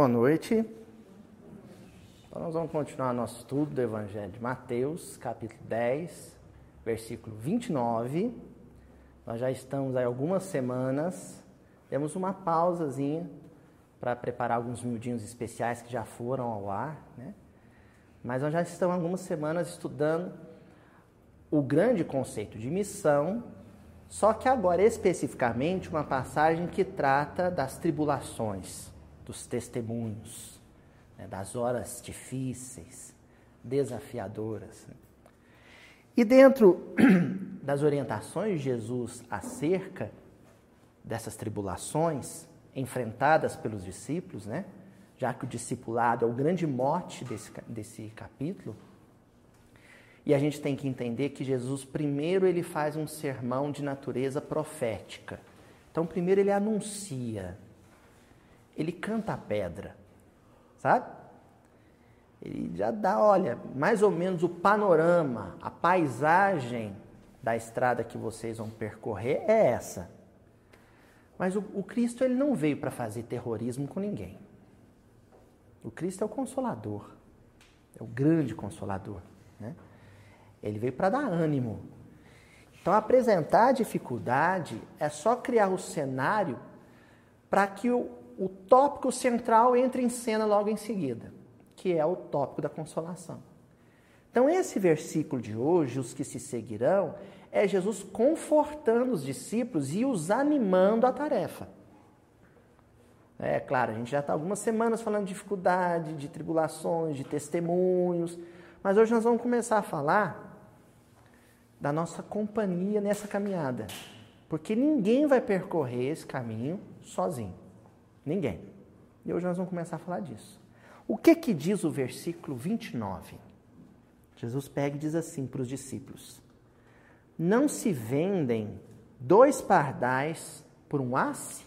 Boa noite. Então nós vamos continuar nosso estudo do Evangelho de Mateus, capítulo 10, versículo 29. Nós já estamos aí algumas semanas, temos uma pausazinha para preparar alguns miudinhos especiais que já foram ao ar, né? Mas nós já estamos algumas semanas estudando o grande conceito de missão, só que agora especificamente uma passagem que trata das tribulações, dos testemunhos, né, das horas difíceis, desafiadoras. Né. E dentro das orientações de Jesus acerca dessas tribulações enfrentadas pelos discípulos, né? já que o discipulado é o grande mote desse, desse capítulo, e a gente tem que entender que Jesus, primeiro, ele faz um sermão de natureza profética. Então, primeiro, ele anuncia, ele canta a pedra, sabe? Ele já dá, olha, mais ou menos o panorama, a paisagem da estrada que vocês vão percorrer é essa. Mas o, o Cristo ele não veio para fazer terrorismo com ninguém. O Cristo é o consolador, é o grande consolador, né? Ele veio para dar ânimo. Então, apresentar a dificuldade é só criar o cenário para que o, o tópico central entre em cena logo em seguida, que é o tópico da consolação. Então, esse versículo de hoje, os que se seguirão, é Jesus confortando os discípulos e os animando à tarefa. É claro, a gente já está algumas semanas falando de dificuldade, de tribulações, de testemunhos, mas hoje nós vamos começar a falar da nossa companhia nessa caminhada. Porque ninguém vai percorrer esse caminho sozinho. Ninguém. E hoje nós vamos começar a falar disso. O que que diz o versículo 29? Jesus pega e diz assim para os discípulos: Não se vendem dois pardais por um asse?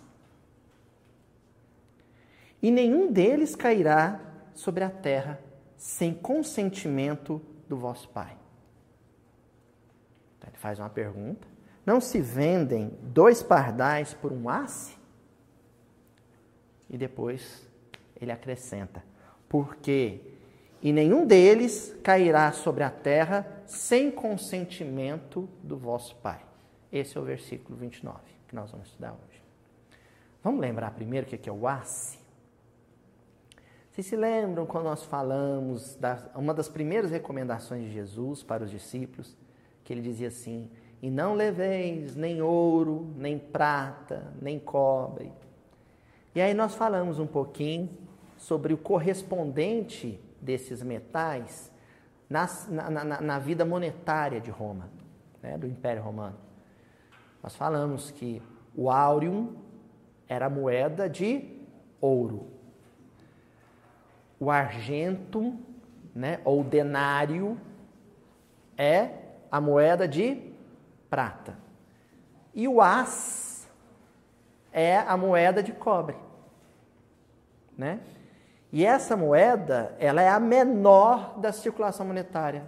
E nenhum deles cairá sobre a terra sem consentimento do vosso Pai. Então, ele faz uma pergunta. Não se vendem dois pardais por um asse? E depois ele acrescenta: Porque e nenhum deles cairá sobre a terra sem consentimento do vosso Pai. Esse é o versículo 29 que nós vamos estudar hoje. Vamos lembrar primeiro o que é o asse? Vocês se lembram quando nós falamos da uma das primeiras recomendações de Jesus para os discípulos? que ele dizia assim: E não leveis nem ouro, nem prata, nem cobre. E aí nós falamos um pouquinho sobre o correspondente desses metais na, na, na, na vida monetária de Roma, né, do Império Romano. Nós falamos que o áureo era moeda de ouro. O argento, né, ou denário, é a moeda de prata. E o as é a moeda de cobre, né? E essa moeda, ela é a menor da circulação monetária,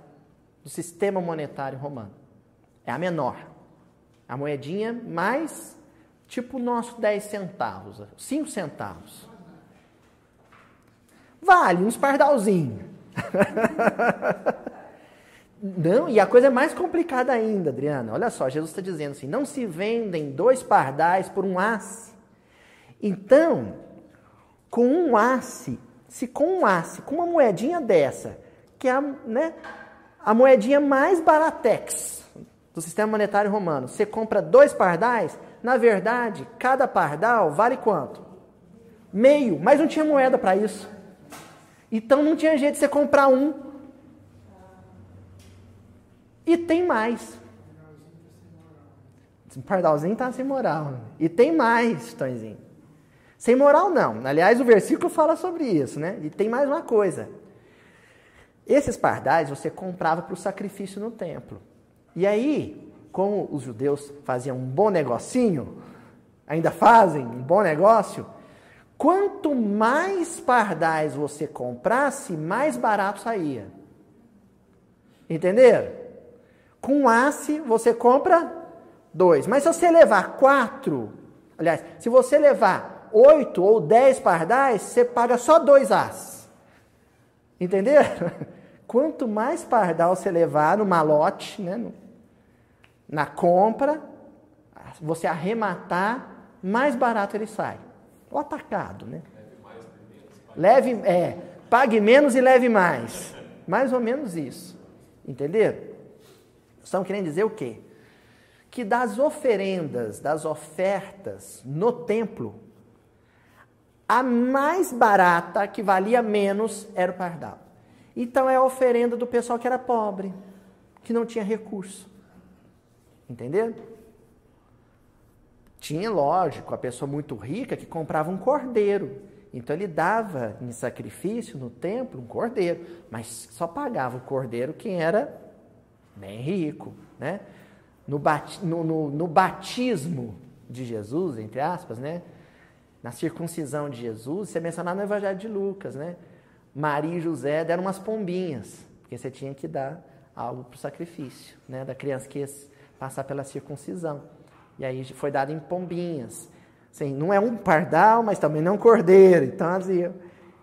do sistema monetário romano. É a menor. A moedinha mais, tipo o nosso 10 centavos, 5 centavos. Vale uns pardalzinhos. Não, e a coisa é mais complicada ainda, Adriana. Olha só, Jesus está dizendo assim: não se vendem dois pardais por um asse. Então, com um asse, se com um asse, com uma moedinha dessa, que é a, né, a moedinha mais baratex do sistema monetário romano, você compra dois pardais, na verdade, cada pardal vale quanto? Meio, mas não tinha moeda para isso. Então não tinha jeito de você comprar um e tem mais. Pardalzinho tá sem moral. E tem mais, Tonzinho. Sem moral não. Aliás, o versículo fala sobre isso, né? E tem mais uma coisa. Esses pardais você comprava para o sacrifício no templo. E aí, como os judeus faziam um bom negocinho, ainda fazem um bom negócio, quanto mais pardais você comprasse, mais barato saía. Entenderam? Com asse, você compra dois. Mas se você levar quatro, aliás, se você levar oito ou dez pardais, você paga só dois as. Entenderam? Quanto mais pardal você levar no malote, né, no, na compra, você arrematar, mais barato ele sai. O atacado, né? Leve, é, pague menos e leve mais. Mais ou menos isso. Entenderam? Estão querendo dizer o quê? Que das oferendas, das ofertas no templo, a mais barata, que valia menos, era o pardal. Então é a oferenda do pessoal que era pobre, que não tinha recurso. Entenderam? Tinha, lógico, a pessoa muito rica que comprava um cordeiro. Então ele dava em sacrifício no templo um cordeiro, mas só pagava o cordeiro quem era bem rico. Né? No, bat, no, no, no batismo de Jesus, entre aspas, né? na circuncisão de Jesus, você é mencionar no Evangelho de Lucas, né? Maria e José deram umas pombinhas, porque você tinha que dar algo para o sacrifício, né? Da criança que ia passar pela circuncisão. E aí foi dado em pombinhas. Assim, não é um pardal, mas também não um cordeiro. Então, assim,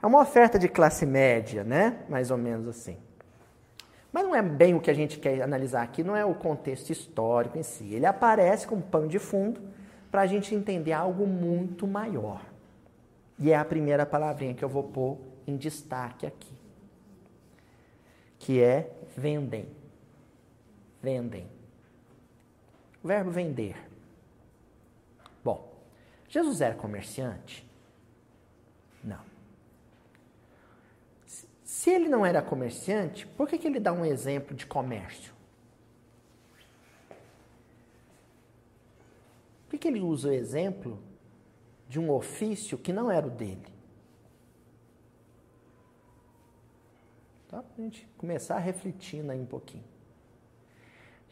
é uma oferta de classe média, né? Mais ou menos assim. Mas não é bem o que a gente quer analisar aqui, não é o contexto histórico em si. Ele aparece como pano de fundo para a gente entender algo muito maior. E é a primeira palavrinha que eu vou pôr em destaque aqui, que é vendem. Vendem. O verbo vender. Bom, Jesus era comerciante? Não. Se ele não era comerciante, por que, que ele dá um exemplo de comércio? Por que, que ele usa o exemplo de um ofício que não era o dele? Tá? Para a gente começar refletindo aí um pouquinho.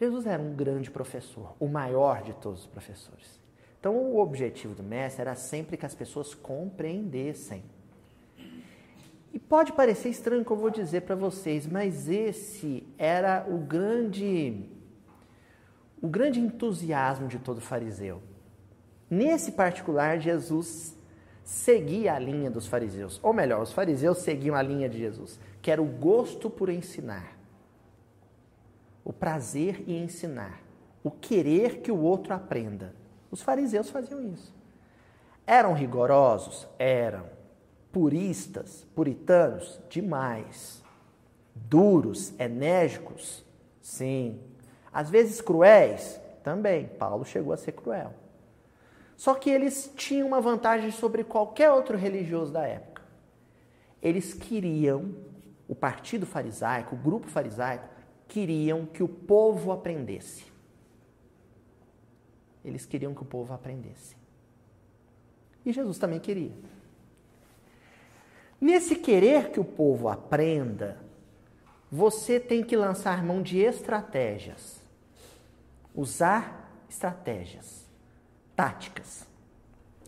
Jesus era um grande professor, o maior de todos os professores. Então, o objetivo do mestre era sempre que as pessoas compreendessem. Pode parecer estranho que eu vou dizer para vocês, mas esse era o grande o grande entusiasmo de todo fariseu. Nesse particular, Jesus seguia a linha dos fariseus, ou melhor, os fariseus seguiam a linha de Jesus, que era o gosto por ensinar o prazer em ensinar, o querer que o outro aprenda. Os fariseus faziam isso. Eram rigorosos? Eram. Puristas, puritanos? Demais. Duros, enérgicos? Sim. Às vezes cruéis? Também. Paulo chegou a ser cruel. Só que eles tinham uma vantagem sobre qualquer outro religioso da época. Eles queriam, o partido farisaico, o grupo farisaico, queriam que o povo aprendesse. Eles queriam que o povo aprendesse. E Jesus também queria. Nesse querer que o povo aprenda, você tem que lançar mão de estratégias. Usar estratégias, táticas.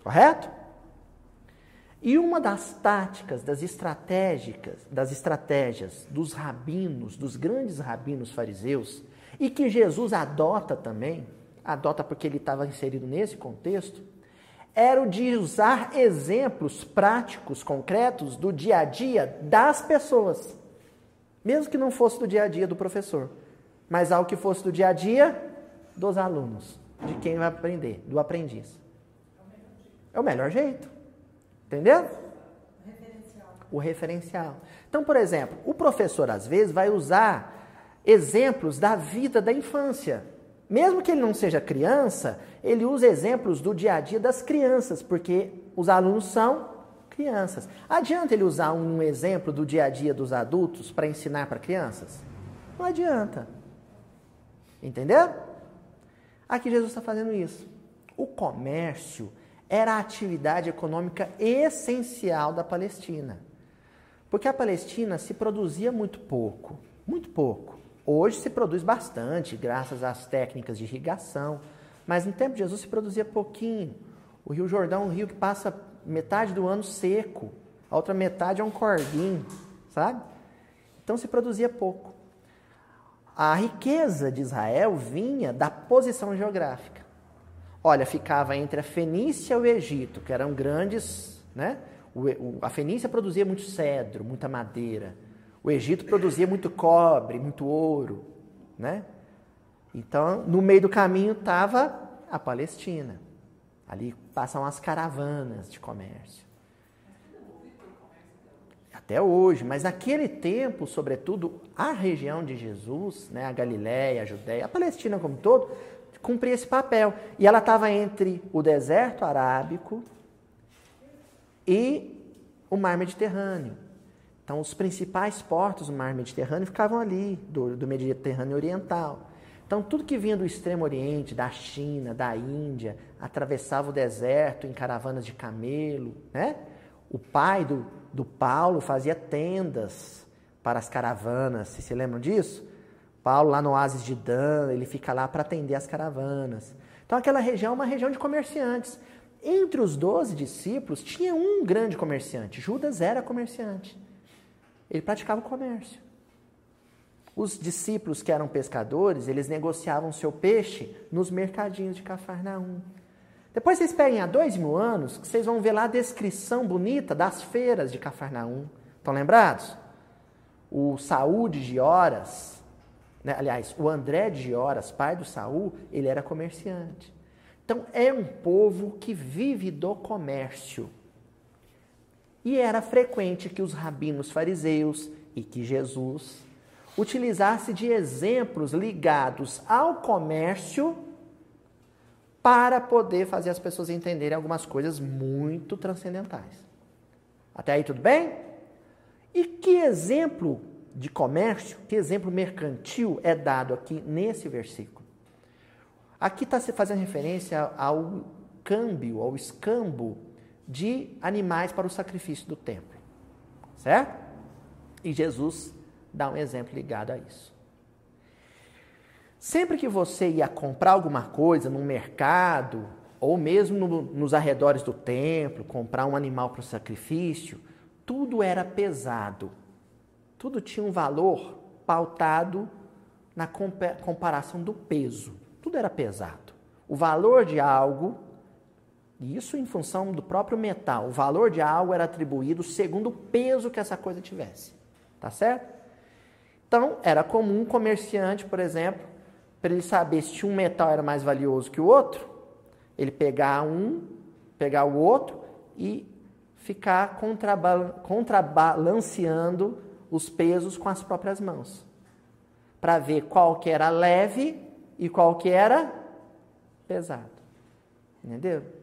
Correto? E uma das táticas, das estratégicas, das estratégias dos rabinos, dos grandes rabinos fariseus, e que Jesus adota também, adota porque ele estava inserido nesse contexto, era o de usar exemplos práticos, concretos do dia a dia das pessoas. Mesmo que não fosse do dia a dia do professor, mas algo que fosse do dia a dia dos alunos, de quem vai aprender, do aprendiz. É o melhor jeito. Entendeu? Referencial. O referencial. Então, por exemplo, o professor às vezes vai usar exemplos da vida da infância. Mesmo que ele não seja criança, ele usa exemplos do dia a dia das crianças, porque os alunos são crianças. Adianta ele usar um exemplo do dia a dia dos adultos para ensinar para crianças? Não adianta. Entendeu? Aqui Jesus está fazendo isso. O comércio era a atividade econômica essencial da Palestina. Porque a Palestina se produzia muito pouco, muito pouco. Hoje se produz bastante, graças às técnicas de irrigação, mas no tempo de Jesus se produzia pouquinho. O Rio Jordão é um rio que passa metade do ano seco, a outra metade é um corguinho, sabe? Então se produzia pouco. A riqueza de Israel vinha da posição geográfica. Olha, ficava entre a Fenícia e o Egito, que eram grandes, né? A Fenícia produzia muito cedro, muita madeira. O Egito produzia muito cobre, muito ouro, né? Então, no meio do caminho estava a Palestina. Ali passam as caravanas de comércio. Até hoje, mas naquele tempo, sobretudo, a região de Jesus, né, a Galiléia, a Judéia, a Palestina como um todo, cumpria esse papel. E ela estava entre o deserto arábico e o mar Mediterrâneo. Então, os principais portos do mar Mediterrâneo ficavam ali, do, do Mediterrâneo Oriental. Então, tudo que vinha do Extremo Oriente, da China, da Índia, atravessava o deserto em caravanas de camelo. Né? O pai do, do Paulo fazia tendas para as caravanas. Vocês se lembram disso? Paulo, lá no oásis de Dan, ele fica lá para atender as caravanas. Então, aquela região é uma região de comerciantes. Entre os doze discípulos, tinha um grande comerciante. Judas era comerciante. Ele praticava o comércio. Os discípulos que eram pescadores, eles negociavam seu peixe nos mercadinhos de Cafarnaum. Depois vocês peguem há dois mil anos, que vocês vão ver lá a descrição bonita das feiras de Cafarnaum. Estão lembrados? O Saúl de Gioras, né? aliás, o André de Gioras, pai do Saul, ele era comerciante. Então é um povo que vive do comércio. E era frequente que os rabinos fariseus e que Jesus utilizasse de exemplos ligados ao comércio para poder fazer as pessoas entenderem algumas coisas muito transcendentais. Até aí tudo bem? E que exemplo de comércio, que exemplo mercantil é dado aqui nesse versículo? Aqui está se fazendo referência ao câmbio, ao escambo de animais para o sacrifício do templo. Certo? E Jesus dá um exemplo ligado a isso. Sempre que você ia comprar alguma coisa no mercado, ou mesmo no, nos arredores do templo, comprar um animal para o sacrifício, tudo era pesado. Tudo tinha um valor pautado na comparação do peso. Tudo era pesado. O valor de algo, isso em função do próprio metal, o valor de algo era atribuído segundo o peso que essa coisa tivesse. Tá certo? Então, era comum um comerciante, por exemplo, para ele saber se um metal era mais valioso que o outro, ele pegar um, pegar o outro e ficar contrabalanceando os pesos com as próprias mãos, para ver qual que era leve e qual que era pesado. Entendeu?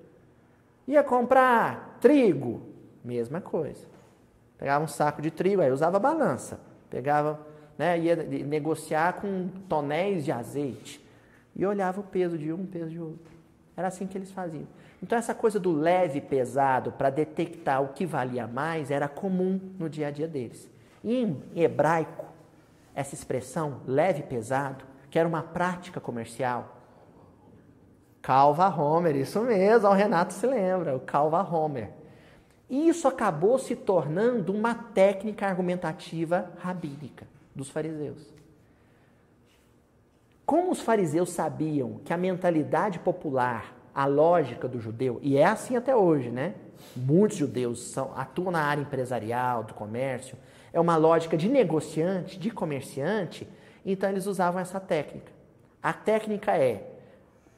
Ia comprar trigo, mesma coisa. Pegava um saco de trigo, aí usava balança. Pegava né, ia negociar com tonéis de azeite e olhava o peso de um, o peso de outro. Era assim que eles faziam. Então, essa coisa do leve pesado para detectar o que valia mais era comum no dia a dia deles. Em hebraico, essa expressão leve pesado, que era uma prática comercial, Calva Homer, isso mesmo, o Renato se lembra, o Calva Homer. E isso acabou se tornando uma técnica argumentativa rabínica dos fariseus. Como os fariseus sabiam que a mentalidade popular, a lógica do judeu, e é assim até hoje, né? Muitos judeus são, atuam na área empresarial, do comércio, é uma lógica de negociante, de comerciante, então eles usavam essa técnica. A técnica é,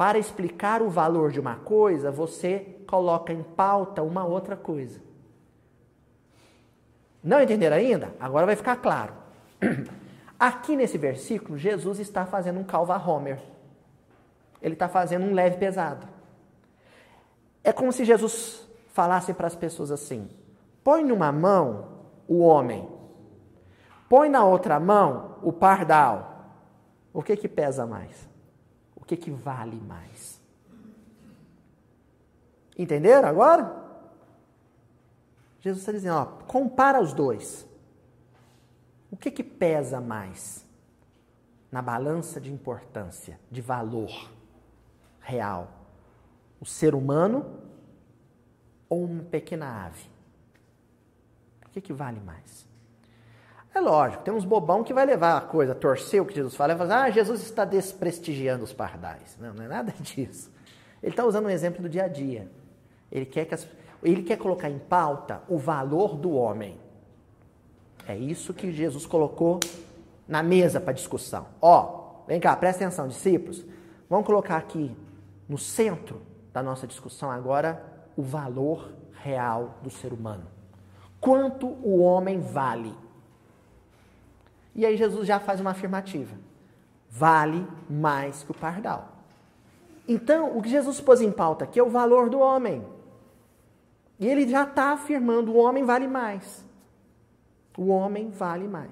para explicar o valor de uma coisa, você coloca em pauta uma outra coisa. Não entenderam ainda? Agora vai ficar claro. Aqui nesse versículo, Jesus está fazendo um calva Homer. Ele está fazendo um leve pesado. É como se Jesus falasse para as pessoas assim: põe numa mão o homem, põe na outra mão o pardal. O que que pesa mais? Que que vale mais? Entenderam agora? Jesus está dizendo, ó, compara os dois. O que, que pesa mais na balança de importância, de valor real? O ser humano ou uma pequena ave? O que, que vale mais? É lógico, tem uns bobão que vai levar a coisa, torcer o que Jesus fala, e falar, ah, Jesus está desprestigiando os pardais. Não, não é nada disso. Ele está usando um exemplo do dia a dia. Ele quer, que as, ele quer colocar em pauta o valor do homem. É isso que Jesus colocou na mesa para discussão. Ó, vem cá, presta atenção, discípulos. Vamos colocar aqui no centro da nossa discussão agora o valor real do ser humano. Quanto o homem vale? E aí Jesus já faz uma afirmativa. Vale mais que o pardal. Então, o que Jesus pôs em pauta aqui é o valor do homem. E ele já está afirmando: o homem vale mais. O homem vale mais.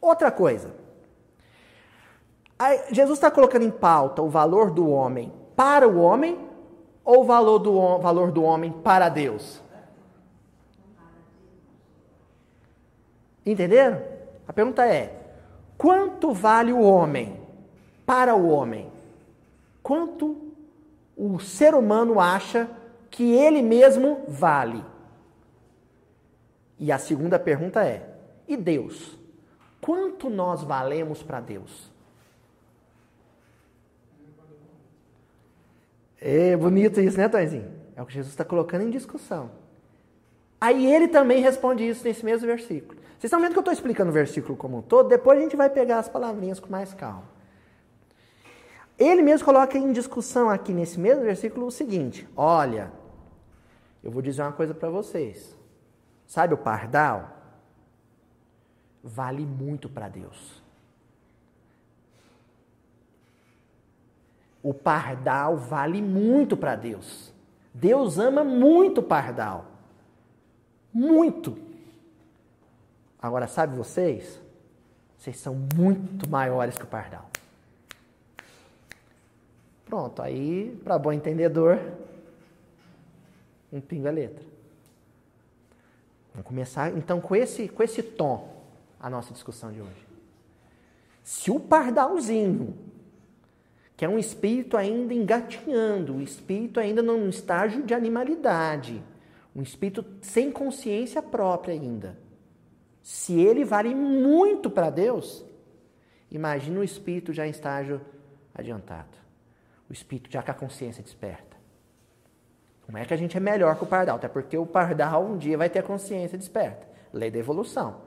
Outra coisa. Jesus está colocando em pauta o valor do homem para o homem ou o valor do, valor do homem para Deus? Entenderam? A pergunta é: quanto vale o homem para o homem? Quanto o ser humano acha que ele mesmo vale? E a segunda pergunta é: e Deus? Quanto nós valemos para Deus? É bonito isso, né, Tonzinho? É o que Jesus está colocando em discussão. Aí ele também responde isso nesse mesmo versículo. Vocês estão vendo que eu estou explicando o versículo como um todo? Depois a gente vai pegar as palavrinhas com mais calma. Ele mesmo coloca em discussão aqui nesse mesmo versículo o seguinte: olha, eu vou dizer uma coisa para vocês. Sabe o pardal? Vale muito para Deus. O pardal vale muito para Deus. Deus ama muito o pardal. Muito. Agora, sabe vocês? Vocês são muito maiores que o pardal. Pronto, aí, para bom entendedor, um pingo é letra. Vamos começar então com esse, com esse tom a nossa discussão de hoje. Se o pardalzinho, que é um espírito ainda engatinhando, um espírito ainda num estágio de animalidade, um espírito sem consciência própria ainda, se ele vale muito para Deus, imagina o espírito já em estágio adiantado. O espírito já com a consciência desperta. Como é que a gente é melhor que o pardal? Até porque o pardal um dia vai ter a consciência desperta. Lei da evolução.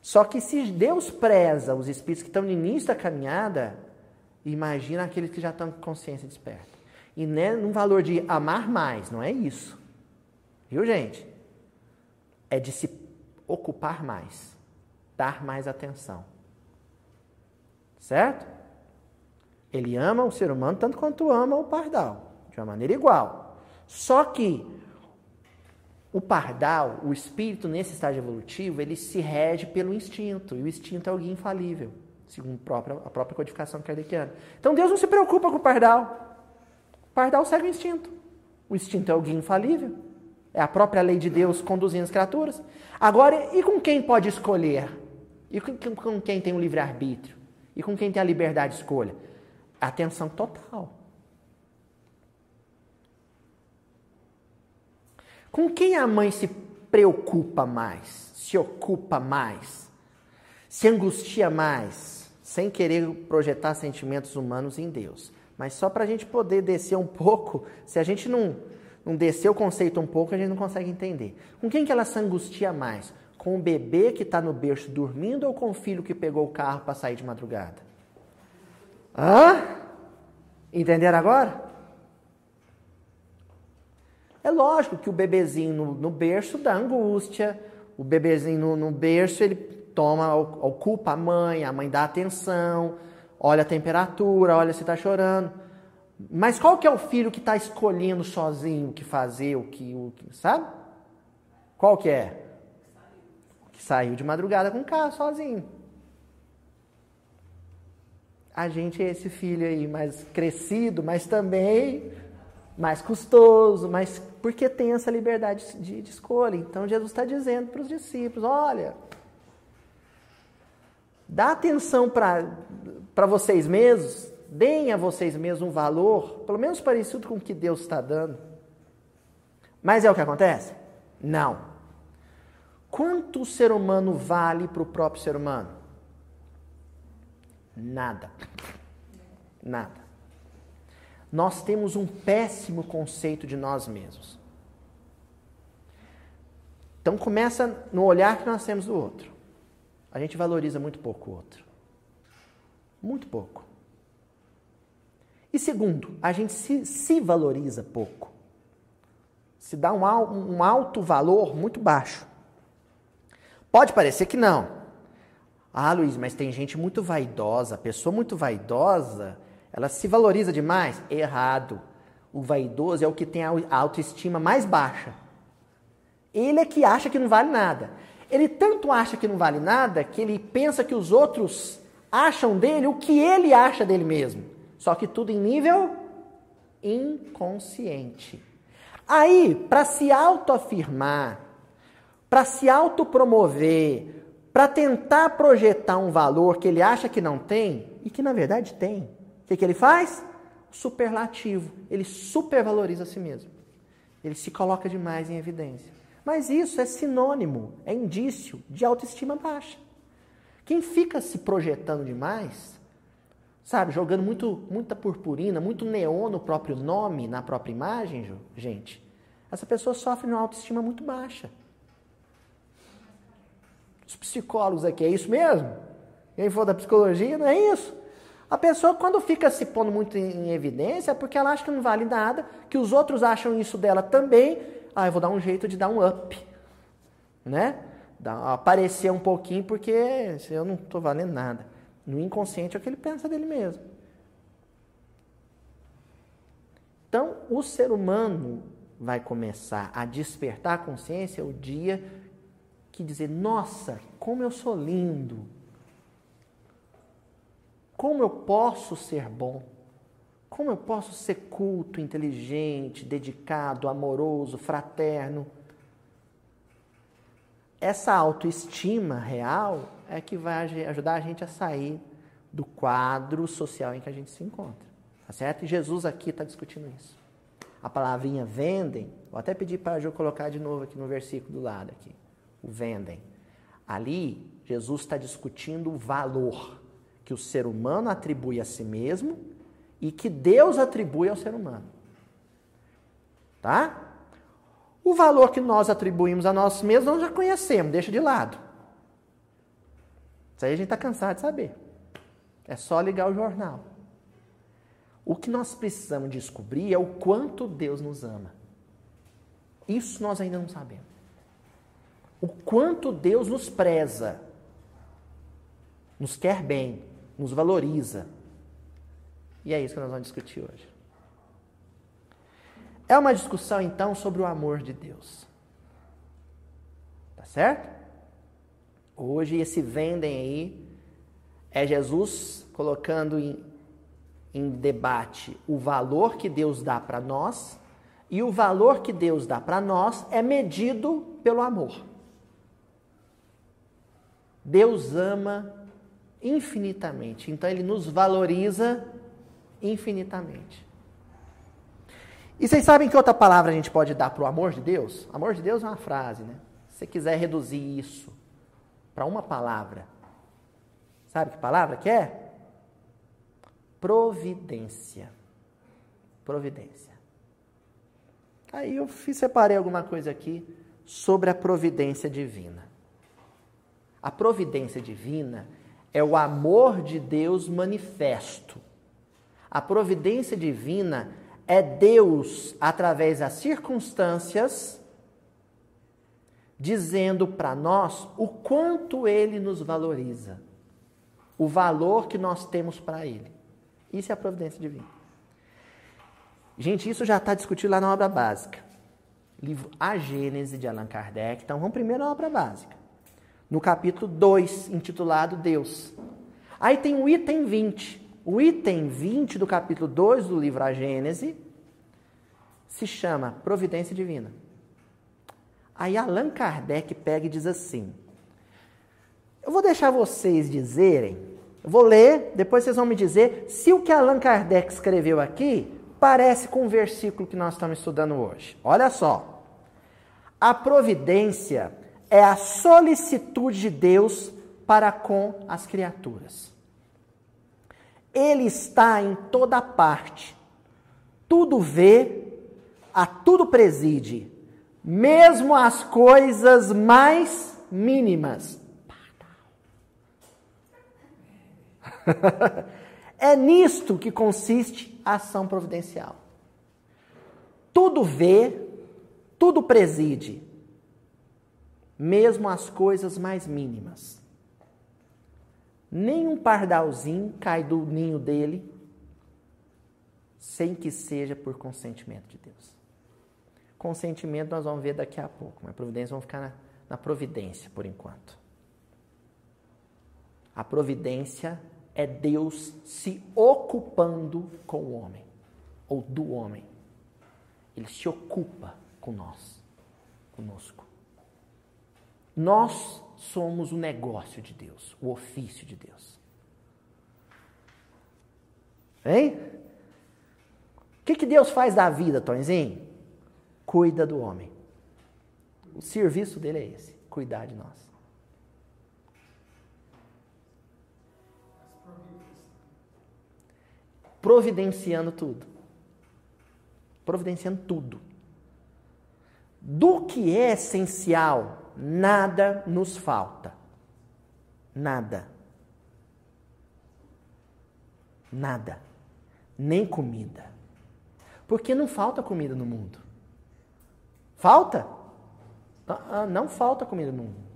Só que se Deus preza os espíritos que estão no início da caminhada, imagina aqueles que já estão com consciência desperta. E não é num valor de amar mais, não é isso. Viu, gente? É de se ocupar mais, dar mais atenção. Certo? Ele ama o ser humano tanto quanto ama o pardal, de uma maneira igual. Só que o pardal, o espírito nesse estágio evolutivo, ele se rege pelo instinto, e o instinto é guia infalível, segundo a própria codificação kardeciana. Então Deus não se preocupa com o pardal. O pardal segue o instinto. O instinto é guia infalível. É a própria lei de Deus conduzindo as criaturas. Agora, e com quem pode escolher? E com quem tem o livre-arbítrio? E com quem tem a liberdade de escolha? Atenção total. Com quem a mãe se preocupa mais? Se ocupa mais? Se angustia mais? Sem querer projetar sentimentos humanos em Deus. Mas só para a gente poder descer um pouco, se a gente não não descer o conceito um pouco, a gente não consegue entender. Com quem que ela se angustia mais? Com o bebê que está no berço dormindo ou com o filho que pegou o carro para sair de madrugada? Hã? Entenderam agora? É lógico que o bebezinho no, no berço dá angústia, o bebezinho no, no berço ele toma, ocupa a mãe, a mãe dá atenção, olha a temperatura, olha se está chorando. Mas qual que é o filho que está escolhendo sozinho o que fazer, o que, o que, sabe? Qual que é? O que saiu de madrugada com o carro sozinho. A gente é esse filho aí mais crescido, mas também mais custoso, mas porque tem essa liberdade de, de escolha. Então Jesus está dizendo para os discípulos: olha, dá atenção para vocês mesmos, deem a vocês mesmos um valor, pelo menos parecido com o que Deus está dando. Mas é o que acontece? Não. Quanto o ser humano vale para o próprio ser humano? Nada. Nada. nós temos um péssimo conceito de nós mesmos. Então começa no olhar que nós temos do outro. A gente valoriza muito pouco o outro. Muito pouco. E segundo, a gente se, se valoriza pouco. Se dá um, um alto valor muito baixo. Pode parecer que não. Ah, Luiz, mas tem gente muito vaidosa. A pessoa muito vaidosa, ela se valoriza demais? Errado. O vaidoso é o que tem a autoestima mais baixa. Ele é que acha que não vale nada. Ele tanto acha que não vale nada que ele pensa que os outros acham dele o que ele acha dele mesmo. Só que tudo em nível inconsciente. Aí, para se autoafirmar, para se autopromover, para tentar projetar um valor que ele acha que não tem e que na verdade tem, o que, que ele faz? Superlativo. Ele supervaloriza a si mesmo. Ele se coloca demais em evidência. Mas isso é sinônimo, é indício de autoestima baixa. Quem fica se projetando demais, sabe, jogando muito, muita purpurina, muito neon no próprio nome, na própria imagem, gente, essa pessoa sofre uma autoestima muito baixa. Os psicólogos aqui, é isso mesmo? Quem for da psicologia, não é isso? A pessoa, quando fica se pondo muito em evidência, é porque ela acha que não vale nada, que os outros acham isso dela também, ah, eu vou dar um jeito de dar um up, né? Dar, aparecer um pouquinho porque eu não estou valendo nada. No inconsciente é o que ele pensa dele mesmo. Então, o ser humano vai começar a despertar a consciência o dia que dizer: Nossa, como eu sou lindo! Como eu posso ser bom? Como eu posso ser culto, inteligente, dedicado, amoroso, fraterno? Essa autoestima real é que vai ajudar a gente a sair do quadro social em que a gente se encontra. Tá certo? E Jesus aqui está discutindo isso. A palavrinha vendem, vou até pedir para a Ju colocar de novo aqui no versículo do lado aqui. O vendem. Ali, Jesus está discutindo o valor que o ser humano atribui a si mesmo e que Deus atribui ao ser humano. Tá? O valor que nós atribuímos a nós mesmos nós já conhecemos, deixa de lado. Isso aí a gente está cansado de saber. É só ligar o jornal. O que nós precisamos descobrir é o quanto Deus nos ama. Isso nós ainda não sabemos. O quanto Deus nos preza, nos quer bem, nos valoriza. E é isso que nós vamos discutir hoje. É uma discussão então sobre o amor de Deus. Tá certo? Hoje esse vendem aí é Jesus colocando em, em debate o valor que Deus dá para nós e o valor que Deus dá para nós é medido pelo amor. Deus ama infinitamente, então ele nos valoriza infinitamente. E vocês sabem que outra palavra a gente pode dar para o amor de Deus? Amor de Deus é uma frase, né? Se você quiser reduzir isso para uma palavra, sabe que palavra que é? Providência. Providência. Aí eu fiz, separei alguma coisa aqui sobre a providência divina. A providência divina é o amor de Deus manifesto a providência divina é Deus, através das circunstâncias, dizendo para nós o quanto Ele nos valoriza, o valor que nós temos para Ele. Isso é a providência divina. Gente, isso já está discutido lá na obra básica. Livro A Gênese de Allan Kardec. Então vamos primeiro à obra básica. No capítulo 2, intitulado Deus. Aí tem o item 20. O item 20 do capítulo 2 do livro A Gênese se chama Providência Divina. Aí Allan Kardec pega e diz assim: Eu vou deixar vocês dizerem, eu vou ler, depois vocês vão me dizer se o que Allan Kardec escreveu aqui parece com o versículo que nós estamos estudando hoje. Olha só. A providência é a solicitude de Deus para com as criaturas. Ele está em toda parte, tudo vê, a tudo preside, mesmo as coisas mais mínimas. é nisto que consiste a ação providencial. Tudo vê, tudo preside, mesmo as coisas mais mínimas. Nenhum pardalzinho cai do ninho dele sem que seja por consentimento de Deus. Consentimento nós vamos ver daqui a pouco, mas providência vamos ficar na, na providência por enquanto. A providência é Deus se ocupando com o homem, ou do homem. Ele se ocupa com nós, conosco. Nós somos o negócio de Deus, o ofício de Deus. Hein? O que, que Deus faz da vida, Tonzinho? Cuida do homem. O serviço dele é esse, cuidar de nós. Providenciando tudo. Providenciando tudo. Do que é essencial, nada nos falta. Nada. Nada. Nem comida. Porque não falta comida no mundo. Falta? Ah, não falta comida no mundo.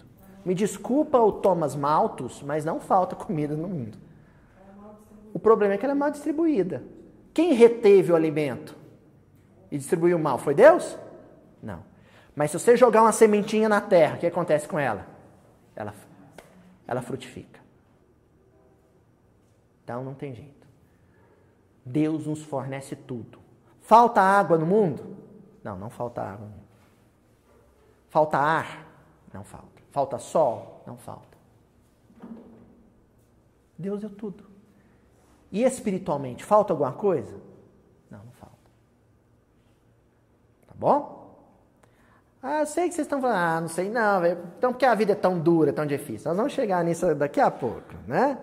Me desculpa o Thomas Malthus, mas não falta comida no mundo. O problema é que ela é mal distribuída. Quem reteve o alimento e distribuiu mal? Foi Deus? Não. Mas se você jogar uma sementinha na terra, o que acontece com ela? Ela, ela frutifica. Então não tem jeito. Deus nos fornece tudo. Falta água no mundo? Não, não falta água. Falta ar? Não falta. Falta sol? Não falta. Deus é tudo. E espiritualmente, falta alguma coisa? Não, não falta. Tá bom? Ah, sei que vocês estão falando, ah, não sei não, véio. então porque a vida é tão dura, tão difícil. Nós vamos chegar nisso daqui a pouco, né?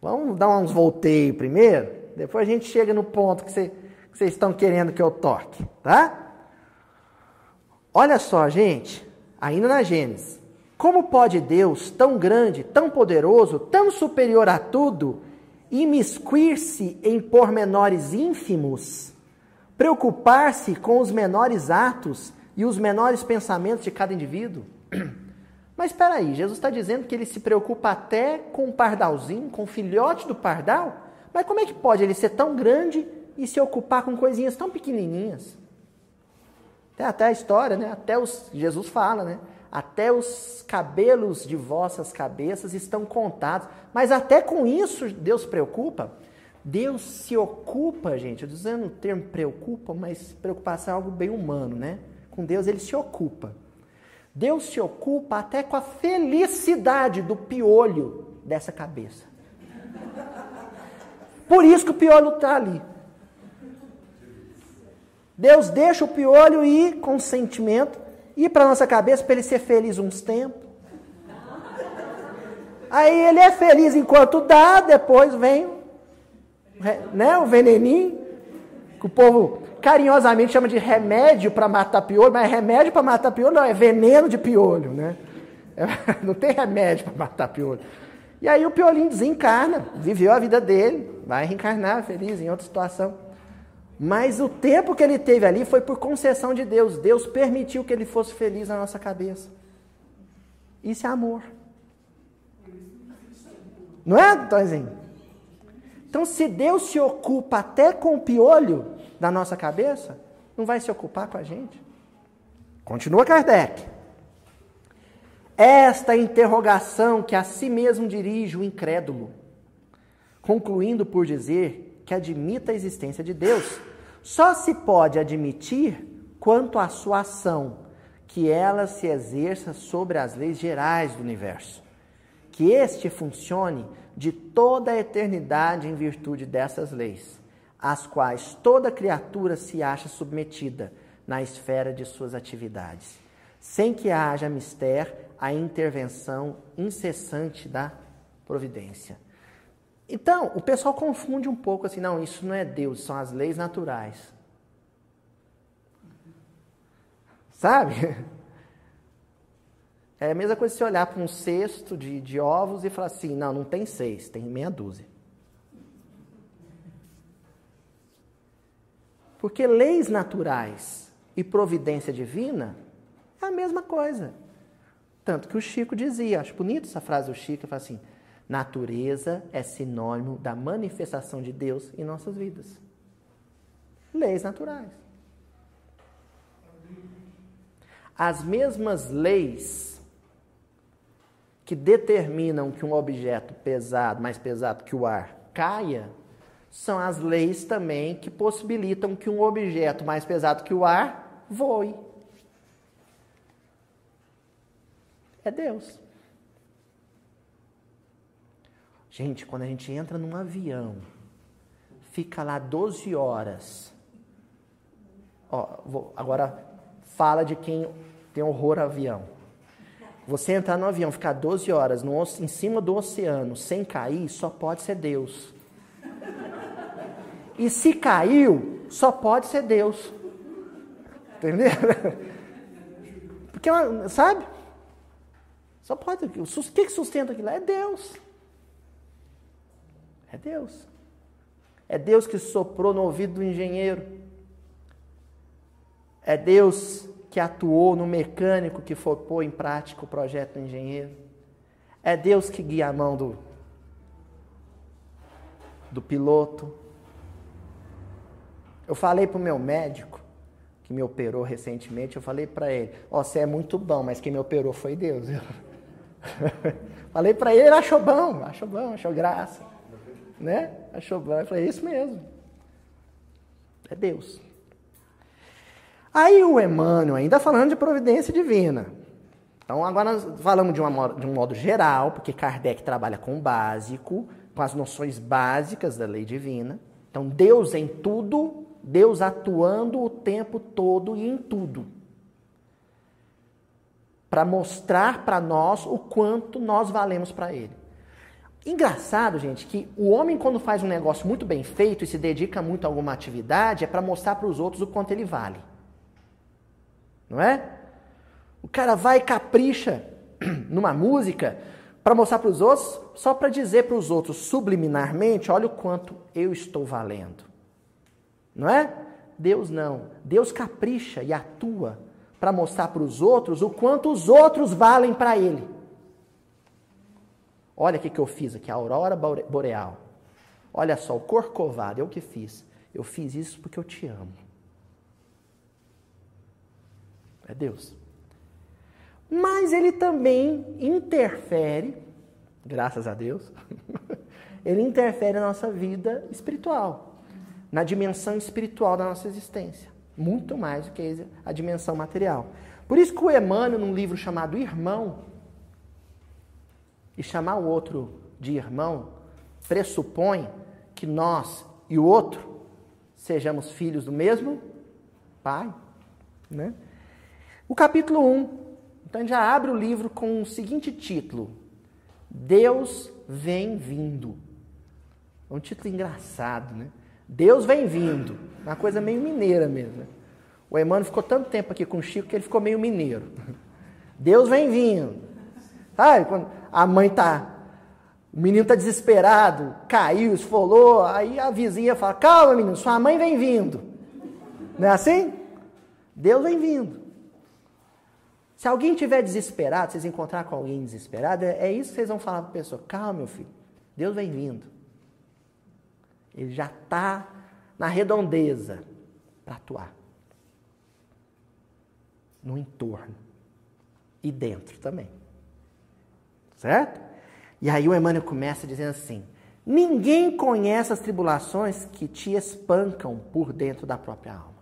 Vamos dar uns volteios primeiro, depois a gente chega no ponto que vocês estão querendo que eu toque, tá? Olha só, gente, ainda na Gênesis. Como pode Deus, tão grande, tão poderoso, tão superior a tudo, imiscuir-se em pormenores ínfimos, preocupar-se com os menores atos e os menores pensamentos de cada indivíduo? Mas espera aí, Jesus está dizendo que ele se preocupa até com o pardalzinho, com o filhote do pardal? Mas como é que pode ele ser tão grande e se ocupar com coisinhas tão pequenininhas. Tem até a história, né? Até os Jesus fala, né? Até os cabelos de vossas cabeças estão contados. Mas até com isso Deus preocupa. Deus se ocupa, gente. Eu dizendo o termo preocupa, mas preocupação é algo bem humano, né? Com Deus ele se ocupa. Deus se ocupa até com a felicidade do piolho dessa cabeça. Por isso que o piolho está ali. Deus deixa o piolho ir com sentimento, ir para nossa cabeça para ele ser feliz uns tempos. Aí ele é feliz enquanto dá, depois vem né, o veneninho, que o povo carinhosamente chama de remédio para matar piolho, mas remédio para matar piolho não, é veneno de piolho, né? É, não tem remédio para matar piolho. E aí o piolinho desencarna, viveu a vida dele, vai reencarnar feliz em outra situação. Mas o tempo que ele teve ali foi por concessão de Deus. Deus permitiu que ele fosse feliz na nossa cabeça. Isso é amor. Não é, Tonzinho? Então, se Deus se ocupa até com o piolho da nossa cabeça, não vai se ocupar com a gente? Continua Kardec. Esta interrogação que a si mesmo dirige o incrédulo, concluindo por dizer que admita a existência de Deus, só se pode admitir quanto à sua ação, que ela se exerça sobre as leis gerais do universo. Que este funcione de toda a eternidade em virtude dessas leis, às quais toda criatura se acha submetida na esfera de suas atividades, sem que haja mister a intervenção incessante da providência. Então, o pessoal confunde um pouco assim, não, isso não é Deus, são as leis naturais. Sabe? É a mesma coisa se olhar para um cesto de, de ovos e falar assim, não, não tem seis, tem meia dúzia. Porque leis naturais e providência divina é a mesma coisa. Tanto que o Chico dizia, acho bonito essa frase do Chico, ele fala assim: natureza é sinônimo da manifestação de Deus em nossas vidas. Leis naturais. As mesmas leis que determinam que um objeto pesado, mais pesado que o ar, caia, são as leis também que possibilitam que um objeto mais pesado que o ar voe. É Deus. Gente, quando a gente entra num avião, fica lá 12 horas. Ó, vou, agora fala de quem tem horror a avião. Você entrar no avião, ficar 12 horas no, em cima do oceano sem cair, só pode ser Deus. E se caiu, só pode ser Deus. Entendeu? Porque, sabe? Só pode. O que sustenta aquilo? É Deus. É Deus. É Deus que soprou no ouvido do engenheiro. É Deus que atuou no mecânico que foi pôr em prática o projeto do engenheiro. É Deus que guia a mão do, do piloto. Eu falei para o meu médico, que me operou recentemente, eu falei para ele: Ó, oh, você é muito bom, mas quem me operou foi Deus. Falei para ele, ele achou bom, achou bom, achou graça. Né? Achou bom. Eu falei, é isso mesmo. É Deus. Aí o Emmanuel, ainda falando de providência divina. Então agora nós falamos de, uma, de um modo geral, porque Kardec trabalha com o básico, com as noções básicas da lei divina. Então Deus em tudo, Deus atuando o tempo todo e em tudo para mostrar para nós o quanto nós valemos para Ele. Engraçado, gente, que o homem, quando faz um negócio muito bem feito e se dedica muito a alguma atividade, é para mostrar para os outros o quanto ele vale. Não é? O cara vai e capricha numa música para mostrar para os outros, só para dizer para os outros subliminarmente: olha o quanto eu estou valendo. Não é? Deus não. Deus capricha e atua para mostrar para os outros o quanto os outros valem para ele. Olha o que, que eu fiz aqui, a aurora boreal. Olha só, o corcovado, eu que fiz. Eu fiz isso porque eu te amo. É Deus. Mas ele também interfere, graças a Deus, ele interfere na nossa vida espiritual, na dimensão espiritual da nossa existência muito mais do que a dimensão material. Por isso que o Emmanuel, num livro chamado Irmão, e chamar o outro de irmão, pressupõe que nós e o outro sejamos filhos do mesmo pai. Né? O capítulo 1, então já abre o livro com o seguinte título: Deus vem vindo. É um título engraçado, né? Deus vem vindo. Uma coisa meio mineira mesmo. O Emmanuel ficou tanto tempo aqui com o Chico que ele ficou meio mineiro. Deus vem vindo. Sabe? Quando a mãe tá. O menino tá desesperado, caiu, esfolou, aí a vizinha fala: Calma, menino, sua mãe vem vindo. Não é assim? Deus vem vindo. Se alguém tiver desesperado, vocês encontrar com alguém desesperado, é, é isso que vocês vão falar para a pessoa: Calma, meu filho, Deus vem vindo. Ele já está na redondeza para atuar. No entorno. E dentro também. Certo? E aí o Emmanuel começa dizendo assim: Ninguém conhece as tribulações que te espancam por dentro da própria alma.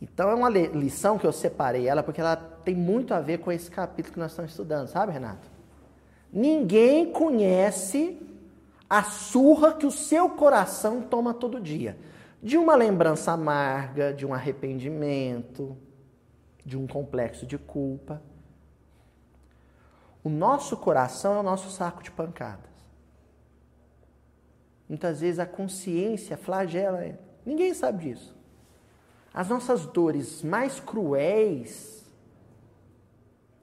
Então é uma lição que eu separei ela porque ela tem muito a ver com esse capítulo que nós estamos estudando, sabe, Renato? Ninguém conhece a surra que o seu coração toma todo dia. De uma lembrança amarga, de um arrependimento, de um complexo de culpa. O nosso coração é o nosso saco de pancadas. Muitas vezes a consciência flagela ele. Ninguém sabe disso. As nossas dores mais cruéis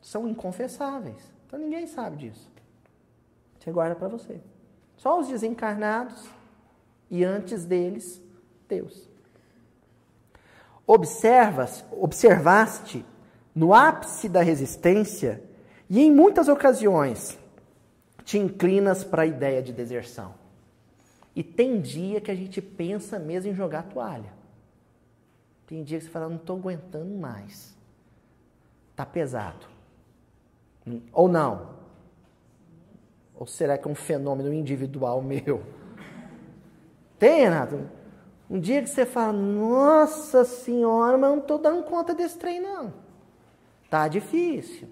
são inconfessáveis. Então ninguém sabe disso. Você guarda para você. Só os desencarnados e antes deles, Deus. Observas, observaste no ápice da resistência e em muitas ocasiões te inclinas para a ideia de deserção. E tem dia que a gente pensa mesmo em jogar toalha. Tem dia que você fala, não estou aguentando mais. Está pesado. Ou não? Ou será que é um fenômeno individual meu? Tem, Renato? Um dia que você fala, nossa senhora, mas eu não estou dando conta desse trem, não. Tá difícil.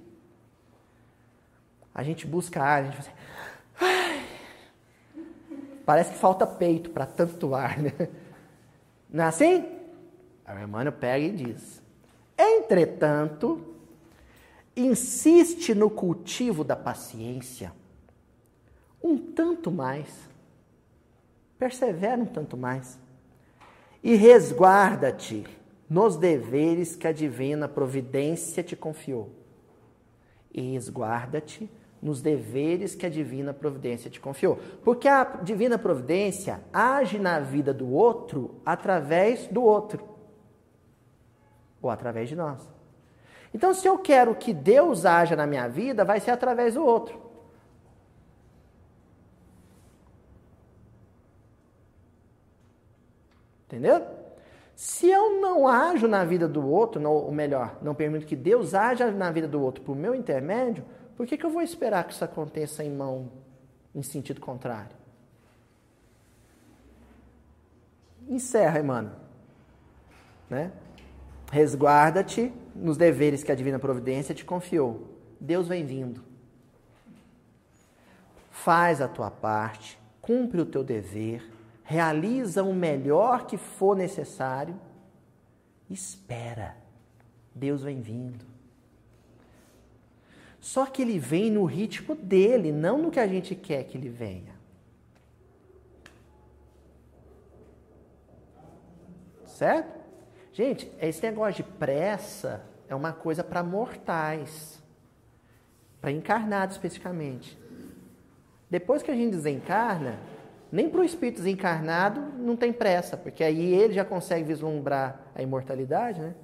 A gente busca ar, a gente fala assim, Parece que falta peito para tanto ar, né? Não é assim? A irmã pega e diz: Entretanto, insiste no cultivo da paciência um tanto mais, persevera um tanto mais, e resguarda-te nos deveres que a divina providência te confiou. E resguarda-te nos deveres que a divina providência te confiou. Porque a divina providência age na vida do outro através do outro, ou através de nós. Então, se eu quero que Deus haja na minha vida, vai ser através do outro. Entendeu? Se eu não ajo na vida do outro, ou melhor, não permito que Deus haja na vida do outro por meu intermédio, por que, que eu vou esperar que isso aconteça em mão em sentido contrário? Encerra, Emmanuel. Né? Resguarda-te nos deveres que a divina providência te confiou. Deus vem vindo. Faz a tua parte, cumpre o teu dever, realiza o melhor que for necessário. Espera. Deus vem vindo. Só que ele vem no ritmo dele, não no que a gente quer que ele venha. Certo? Gente, esse negócio de pressa é uma coisa para mortais, para encarnados especificamente. Depois que a gente desencarna, nem para o espírito desencarnado não tem pressa, porque aí ele já consegue vislumbrar a imortalidade, né?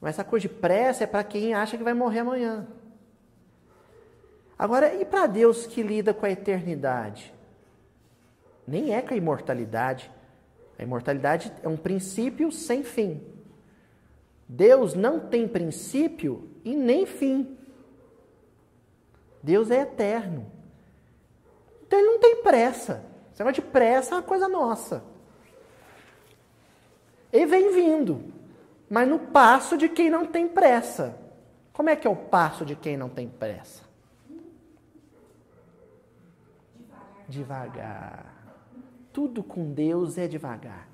Mas essa coisa de pressa é para quem acha que vai morrer amanhã. Agora, e para Deus que lida com a eternidade? Nem é com a imortalidade. A imortalidade é um princípio sem fim. Deus não tem princípio e nem fim. Deus é eterno. Então ele não tem pressa. Esse negócio de pressa é uma coisa nossa. Ele vem vindo, mas no passo de quem não tem pressa. Como é que é o passo de quem não tem pressa? devagar. Tudo com Deus é devagar.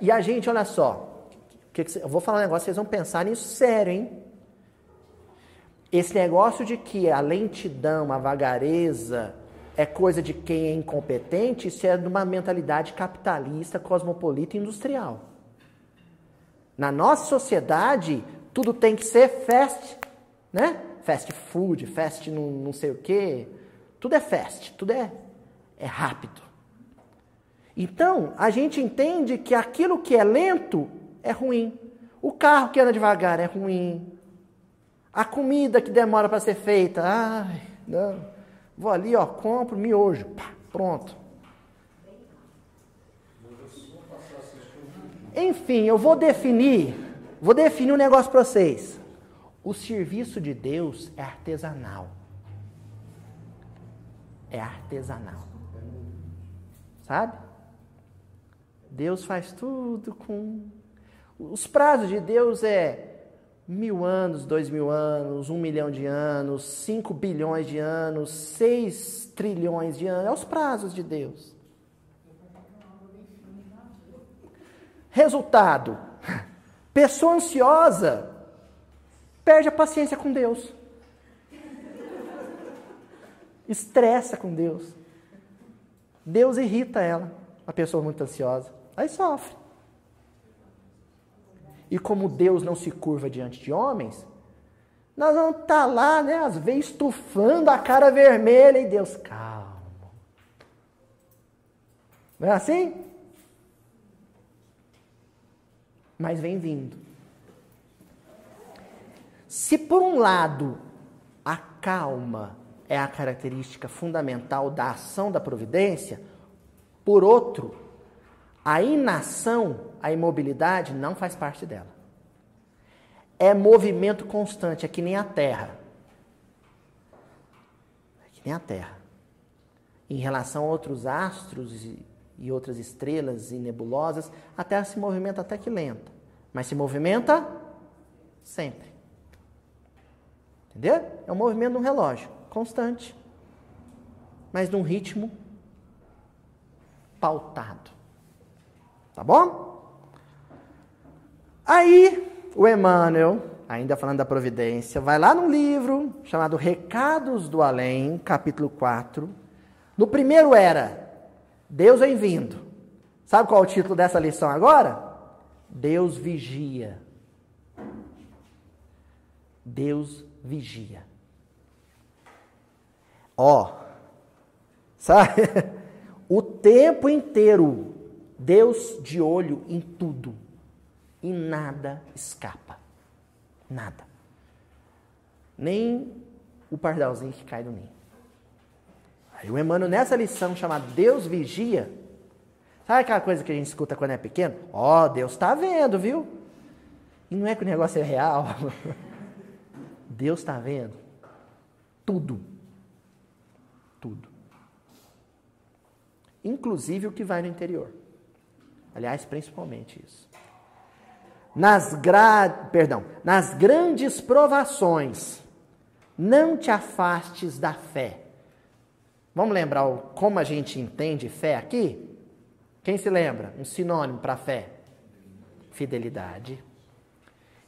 E a gente, olha só, eu vou falar um negócio, vocês vão pensar nisso sério, hein? Esse negócio de que a lentidão, a vagareza é coisa de quem é incompetente, isso é de uma mentalidade capitalista, cosmopolita e industrial. Na nossa sociedade, tudo tem que ser fast, né? Fast food, fast não, não sei o quê. Tudo é fast, tudo é é rápido. Então, a gente entende que aquilo que é lento é ruim. O carro que anda devagar é ruim. A comida que demora para ser feita, ai, não. Vou ali, ó, compro miojo, pá, pronto. Enfim, eu vou definir, vou definir um negócio para vocês. O serviço de Deus é artesanal. É artesanal. Sabe? Deus faz tudo com. Os prazos de Deus é mil anos, dois mil anos, um milhão de anos, cinco bilhões de anos, seis trilhões de anos. É os prazos de Deus. Resultado: pessoa ansiosa perde a paciência com Deus, estressa com Deus. Deus irrita ela, a pessoa muito ansiosa. Aí sofre. E como Deus não se curva diante de homens, nós vamos estar tá lá, né, às vezes estufando a cara vermelha e Deus, calma. Não é assim? Mas vem vindo. Se por um lado a calma é a característica fundamental da ação da providência, por outro, a inação, a imobilidade, não faz parte dela. É movimento constante, é que nem a Terra. É que nem a Terra. Em relação a outros astros e, outras estrelas e nebulosas, a Terra se movimenta até que lenta, mas se movimenta sempre. Entendeu? É um movimento de um relógio, constante, mas num ritmo pautado. Tá bom? Aí, o Emmanuel, ainda falando da providência, vai lá num livro chamado Recados do Além, capítulo 4. No primeiro era Deus vem vindo. Sabe qual é o título dessa lição agora? Deus vigia. Deus vigia. Ó, sabe? O tempo inteiro Deus de olho em tudo e nada escapa. Nada. Nem o pardalzinho que cai do ninho. Aí o Emmanuel, nessa lição chamada Deus Vigia, sabe aquela coisa que a gente escuta quando é pequeno? Ó, oh, Deus está vendo, viu? E não é que o negócio é real. Deus está vendo tudo. Tudo. Inclusive o que vai no interior. Aliás, principalmente isso. Nas, gra... Perdão, nas grandes provações, não te afastes da fé. Vamos lembrar como a gente entende fé aqui? Quem se lembra? Um sinônimo para fé: fidelidade.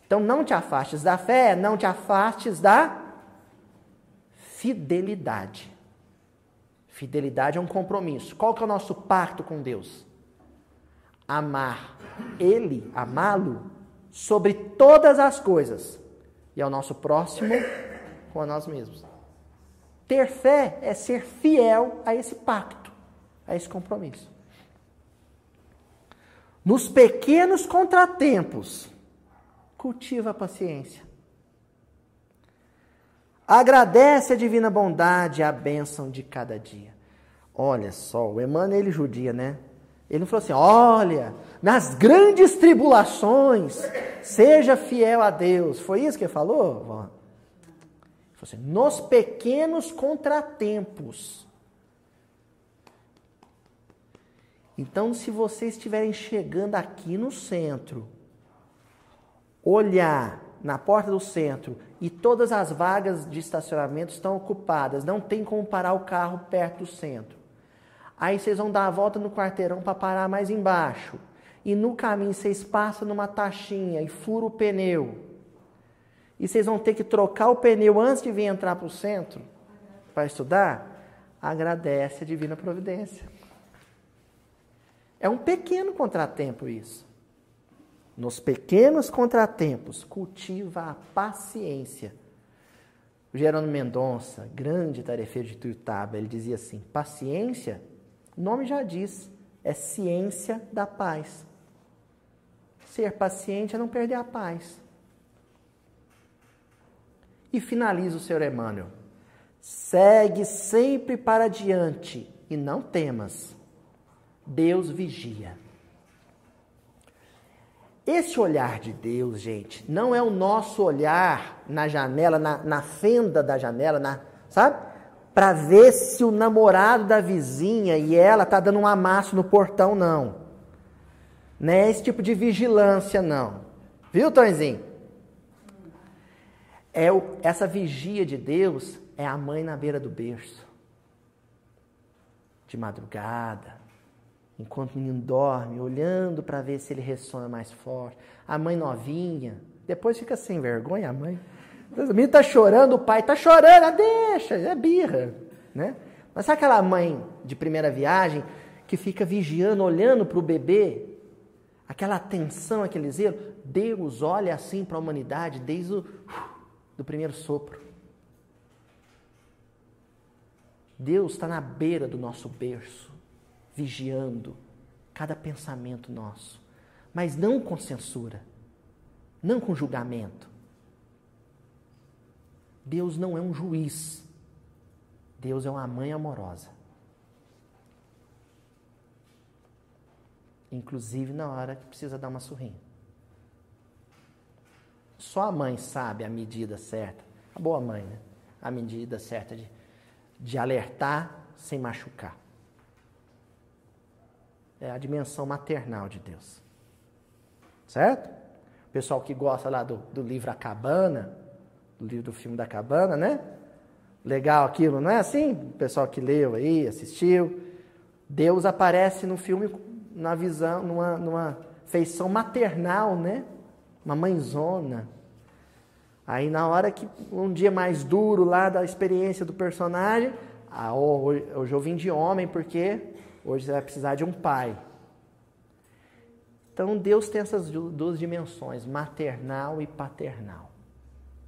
Então, não te afastes da fé, não te afastes da fidelidade. Fidelidade é um compromisso. Qual que é o nosso pacto com Deus? Amar Ele, amá-lo, sobre todas as coisas, e ao nosso próximo com a nós mesmos. Ter fé é ser fiel a esse pacto, a esse compromisso. Nos pequenos contratempos, cultiva a paciência. Agradece a divina bondade, a bênção de cada dia. Olha só, o Emmanuel ele judia, né? Ele não falou assim: olha, nas grandes tribulações, seja fiel a Deus. Foi isso que ele falou? Ele falou assim, nos pequenos contratempos. Então, se vocês estiverem chegando aqui no centro, olhar na porta do centro e todas as vagas de estacionamento estão ocupadas, não tem como parar o carro perto do centro. Aí vocês vão dar a volta no quarteirão para parar mais embaixo. E no caminho vocês passam numa taxinha e furam o pneu. E vocês vão ter que trocar o pneu antes de vir entrar para o centro para estudar. Agradece a divina providência. É um pequeno contratempo isso. Nos pequenos contratempos, cultiva a paciência. O Gerônimo Mendonça, grande tarefeiro de Tuiutaba, ele dizia assim: paciência o nome já diz, é ciência da paz. Ser paciente é não perder a paz. E finaliza o Senhor Emmanuel. Segue sempre para diante e não temas. Deus vigia. Esse olhar de Deus, gente, não é o nosso olhar na janela, na, na fenda da janela, na, sabe? Para ver se o namorado da vizinha e ela tá dando um amasso no portão, não. Não é esse tipo de vigilância, não. Viu, Tonzinho? É o, essa vigia de Deus é a mãe na beira do berço. De madrugada, enquanto o menino dorme, olhando para ver se ele ressona mais forte. A mãe novinha, depois fica sem vergonha a mãe. O menino está chorando, o pai está chorando, ah, deixa, é birra. Né? Mas sabe aquela mãe de primeira viagem que fica vigiando, olhando para o bebê? aquela atenção, aquele zelo. Deus olha assim para a humanidade desde o do primeiro sopro. Deus está na beira do nosso berço, vigiando cada pensamento nosso, mas não com censura, não com julgamento. Deus não é um juiz, Deus é uma mãe amorosa. Inclusive na hora que precisa dar uma surrinha. Só a mãe sabe a medida certa, a boa mãe, né? A medida certa de, de alertar sem machucar. É a dimensão maternal de Deus. Certo? O pessoal que gosta lá do, do livro A Cabana, livro do filme da Cabana, né? Legal aquilo, não é assim? O pessoal que leu aí, assistiu. Deus aparece no filme na visão, numa, numa feição maternal, né? Uma mãezona. Aí na hora que um dia mais duro lá da experiência do personagem, ah, hoje, hoje eu vim de homem porque hoje você vai precisar de um pai. Então Deus tem essas duas dimensões, maternal e paternal,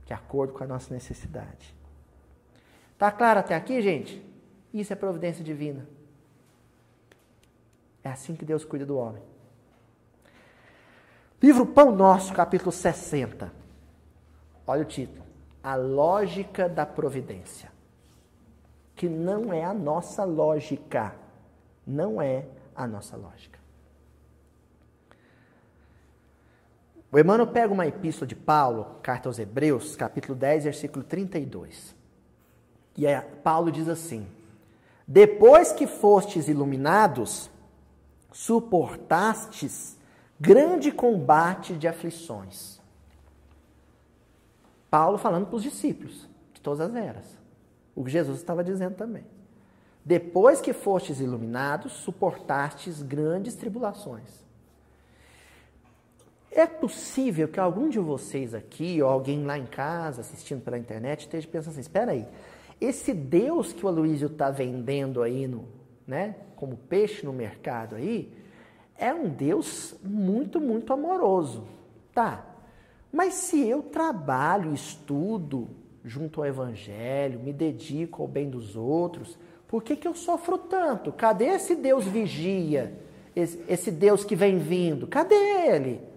de acordo com a nossa necessidade. Tá claro até aqui, gente? Isso é providência divina. É assim que Deus cuida do homem. Livro Pão Nosso, capítulo 60. Olha o título. A lógica da providência. Que não é a nossa lógica. Não é a nossa lógica. O Emmanuel pega uma epístola de Paulo, carta aos Hebreus, capítulo 10, versículo 32. E aí, Paulo diz assim: Depois que fostes iluminados, suportastes grande combate de aflições. Paulo falando para os discípulos de todas as eras. O que Jesus estava dizendo também. Depois que fostes iluminados, suportastes grandes tribulações. É possível que algum de vocês aqui, ou alguém lá em casa, assistindo pela internet, esteja pensando assim: espera aí, esse Deus que o Aloysio está vendendo aí no, né, como peixe no mercado aí, é um Deus muito, muito amoroso. Tá. Mas se eu trabalho, estudo junto ao Evangelho, me dedico ao bem dos outros, por que, que eu sofro tanto? Cadê esse Deus vigia? Esse, esse Deus que vem vindo? Cadê ele?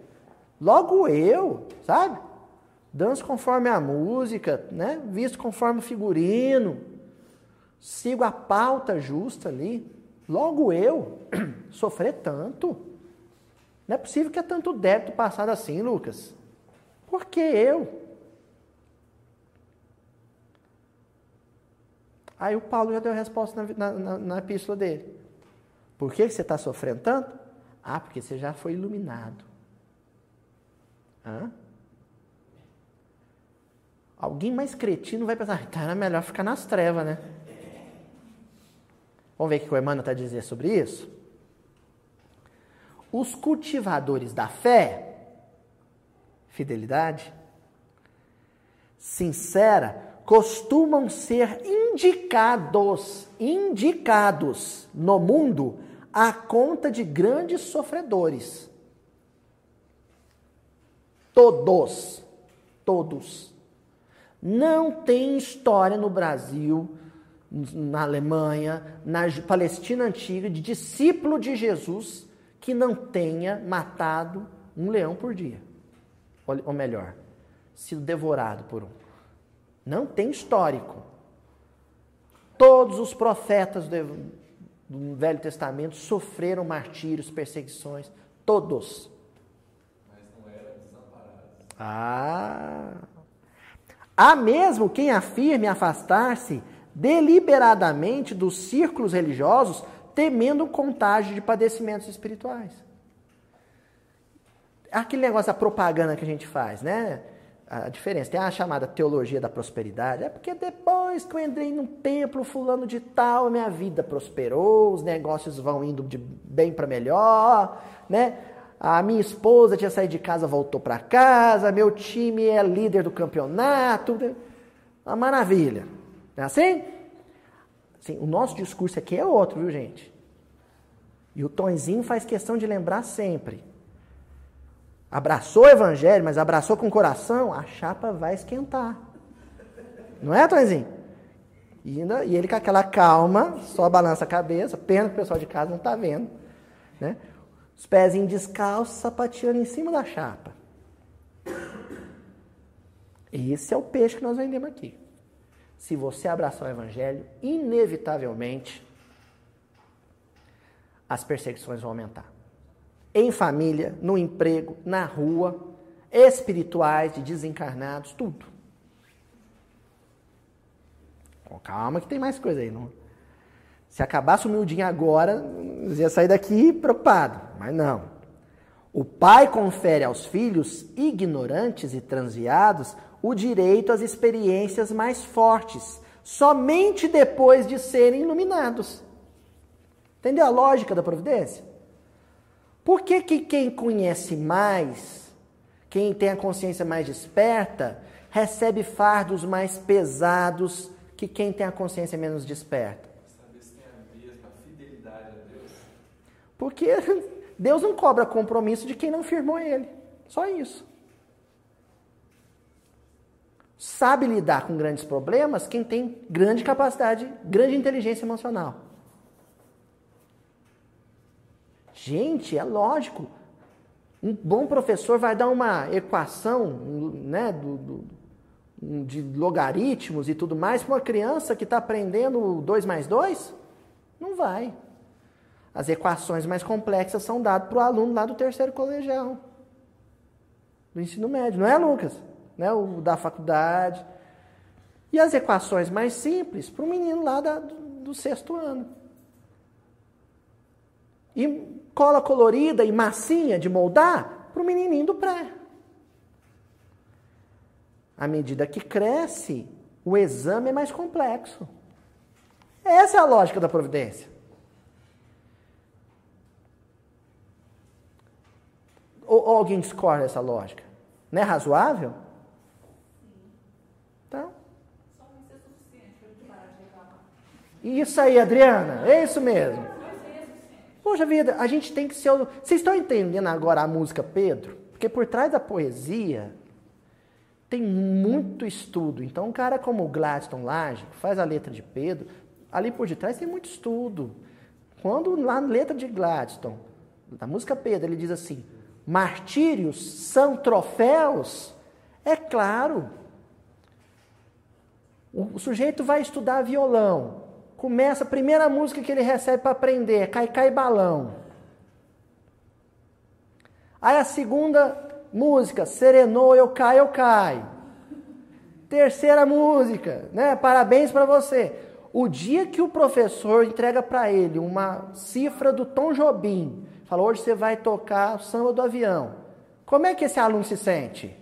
Logo eu, sabe? Danço conforme a música, né? Visto conforme o figurino. Sigo a pauta justa ali. Logo eu sofrer tanto. Não é possível que é tanto débito passado assim, Lucas. Por que eu? Aí o Paulo já deu a resposta na, na, na epístola dele. Por que você está sofrendo tanto? Ah, porque você já foi iluminado. Hã? Alguém mais cretino vai pensar, tá, era melhor ficar nas trevas, né? Vamos ver o que o Emmanuel está dizer sobre isso? Os cultivadores da fé, fidelidade, sincera, costumam ser indicados, indicados no mundo à conta de grandes sofredores. Todos, todos. Não tem história no Brasil na Alemanha, na Palestina antiga, de discípulo de Jesus que não tenha matado um leão por dia. Ou melhor, sido devorado por um. Não tem histórico. Todos os profetas do, Velho Testamento sofreram martírios, perseguições. Todos. Mas não eram desamparados. Ah! Há mesmo quem afirme afastar-se deliberadamente dos círculos religiosos, temendo contágio de padecimentos espirituais. Aquele negócio da propaganda que a gente faz, né? A diferença, tem a chamada teologia da prosperidade, é porque depois que eu entrei num templo fulano de tal, minha vida prosperou, os negócios vão indo de bem para melhor, né? A minha esposa tinha saído de casa, voltou para casa, meu time é líder do campeonato, uma maravilha. Não é assim? assim? O nosso discurso aqui é outro, viu, gente? E o Tonzinho faz questão de lembrar sempre. abraçou o evangelho, mas abraçou com o coração, a chapa vai esquentar. Não é, Tonzinho? E, ainda, e ele com aquela calma, só balança a cabeça, pena que o pessoal de casa não está vendo. Né? Os pezinhos descalços, sapateando em cima da chapa. Esse é o peixe que nós vendemos aqui. Se você abraçar o evangelho, inevitavelmente as perseguições vão aumentar. Em família, no emprego, na rua, espirituais, de desencarnados, tudo. calma que tem mais coisa aí. Não? Se acabasse o miudinho agora, ia sair daqui preocupado. Mas não. O pai confere aos filhos ignorantes e transviados o direito às experiências mais fortes, somente depois de serem iluminados. Entendeu a lógica da providência? Por que, que quem conhece mais, quem tem a consciência mais desperta, recebe fardos mais pesados que quem tem a consciência menos desperta? Saber se tem a mesma fidelidade a Deus. Porque Deus não cobra compromisso de quem não firmou ele. Só isso. Sabe lidar com grandes problemas quem tem grande capacidade, grande inteligência emocional. Gente, é lógico. Um bom professor vai dar uma equação né, do, do, de logaritmos e tudo mais para uma criança que está aprendendo 2 mais 2? Não vai. As equações mais complexas são dadas para o aluno lá do terceiro colegial, do ensino médio, não é, Lucas? Né, o da faculdade. E as equações mais simples para o menino lá da, do, do sexto ano. E cola colorida e massinha de moldar para o menininho do pré. À medida que cresce, o exame é mais complexo. Essa é a lógica da providência. Ou, ou alguém discorda dessa lógica? Não é razoável? Então. Isso aí, Adriana, é isso mesmo. Poxa vida, a gente tem que ser. Vocês estão entendendo agora a música Pedro? Porque por trás da poesia tem muito estudo. Então, um cara como o Gladstone Lage, que faz a letra de Pedro, ali por detrás tem muito estudo. Quando lá na letra de Gladstone, da música Pedro, ele diz assim: martírios são troféus, é claro. O sujeito vai estudar violão, Começa a primeira música que ele recebe para aprender, Cai Cai Balão. Aí a segunda música, Serenou, Eu Cai, Eu Cai. Terceira música, né? Parabéns para você. O dia que o professor entrega para ele uma cifra do Tom Jobim, fala, hoje você vai tocar o samba do avião. Como é que esse aluno se sente?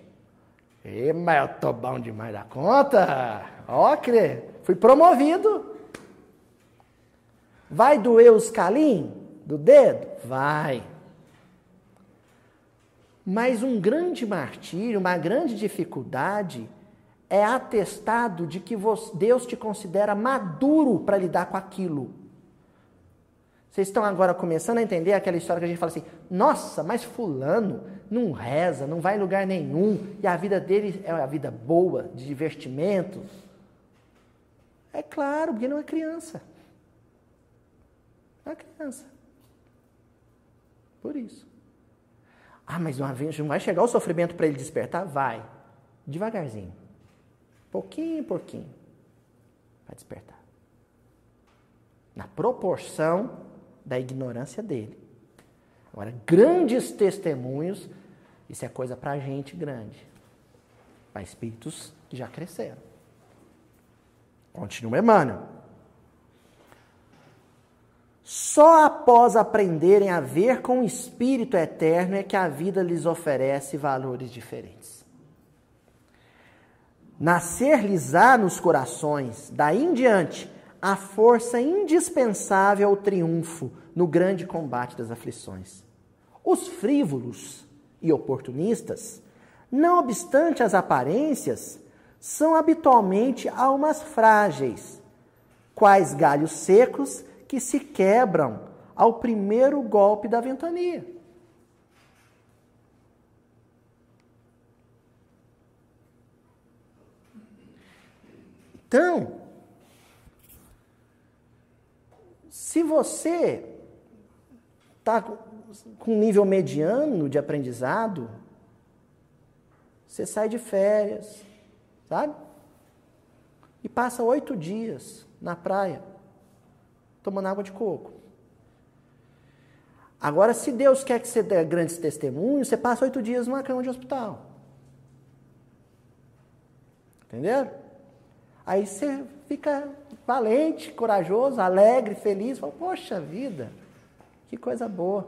E, mas eu tô bom demais da conta. Ó, crê, fui promovido. Vai doer os calim do dedo? Vai. Mas um grande martírio, uma grande dificuldade é atestado de que Deus te considera maduro para lidar com aquilo. Vocês estão agora começando a entender aquela história que a gente fala assim: nossa, mas Fulano não reza, não vai em lugar nenhum, e a vida dele é a vida boa, de divertimento. É claro, porque não é criança. É criança. Por isso. Ah, mas uma vez não vai chegar o sofrimento para ele despertar? Vai. Devagarzinho. Pouquinho, pouquinho. Vai despertar. Na proporção da ignorância dele. Agora, grandes testemunhos, isso é coisa para gente grande. Para espíritos que já cresceram. Continua Emmanuel. Só após aprenderem a ver com o Espírito eterno é que a vida lhes oferece valores diferentes. Nascer-lhes-á nos corações, daí em diante, a força indispensável ao triunfo no grande combate das aflições. Os frívolos e oportunistas, não obstante as aparências, são habitualmente almas frágeis, quais galhos secos que se quebram ao primeiro golpe da ventania. Então, se você está com um nível mediano de aprendizado, você sai de férias, sabe? E passa oito dias na praia, tomando água de coco. Agora, se Deus quer que você dê grandes testemunhos, você passa oito dias numa cama de hospital. Entendeu? Aí você fica valente, corajoso, alegre, feliz. Fala, Poxa vida, que coisa boa.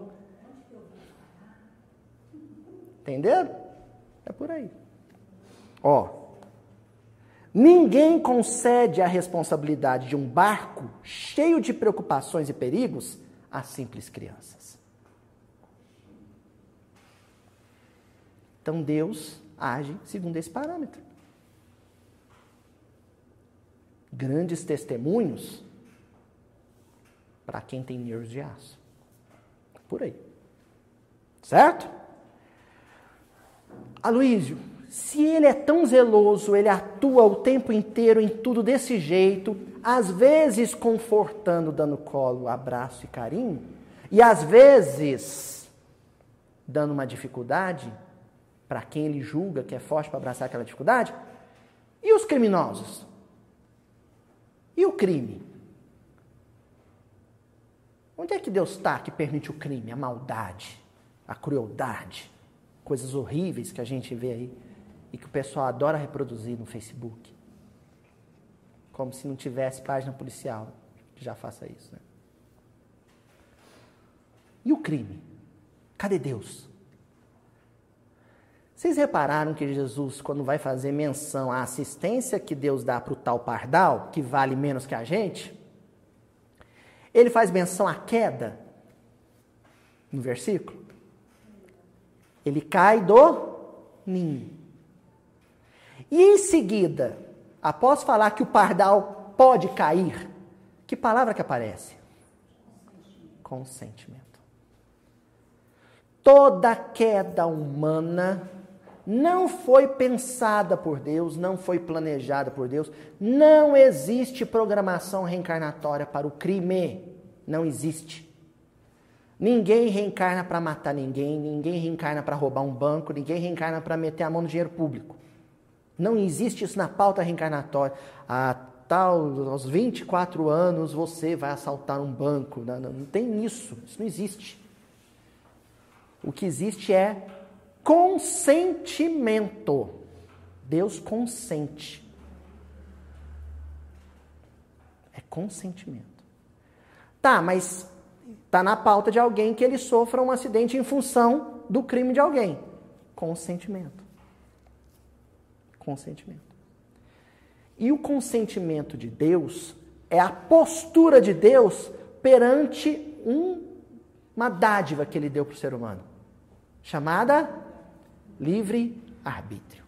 Entenderam? É por aí. Ó, ninguém concede a responsabilidade de um barco cheio de preocupações e perigos a simples crianças. Então Deus age segundo esse parâmetro. Grandes testemunhos para quem tem nervos de aço. Por aí. Certo? Aloísio, se ele é tão zeloso, ele atua o tempo inteiro em tudo desse jeito, às vezes confortando, dando colo, abraço e carinho, e às vezes dando uma dificuldade para quem ele julga que é forte para abraçar aquela dificuldade. E os criminosos? E o crime? Onde é que Deus está que permite o crime, a maldade, a crueldade, coisas horríveis que a gente vê aí e que o pessoal adora reproduzir no Facebook? Como se não tivesse página policial que já faça isso. Né? E o crime? Cadê Deus? Vocês repararam que Jesus, quando vai fazer menção à assistência que Deus dá para o tal pardal, que vale menos que a gente, ele faz menção à queda no versículo. Ele cai do ninho. E em seguida, após falar que o pardal pode cair, que palavra que aparece? Consentimento. Toda queda humana não foi pensada por Deus, não foi planejada por Deus. Não existe programação reencarnatória para o crime. Não existe. Ninguém reencarna para matar ninguém, ninguém reencarna para roubar um banco, ninguém reencarna para meter a mão no dinheiro público. Não existe isso na pauta reencarnatória. A tal, aos 24 anos você vai assaltar um banco. Não, não, não tem isso. Isso não existe. O que existe é consentimento. Deus consente. É consentimento. Tá, mas tá na pauta de alguém que ele sofra um acidente em função do crime de alguém. Consentimento. Consentimento. E o consentimento de Deus é a postura de Deus perante um, uma dádiva que ele deu para o ser humano, chamada livre-arbítrio.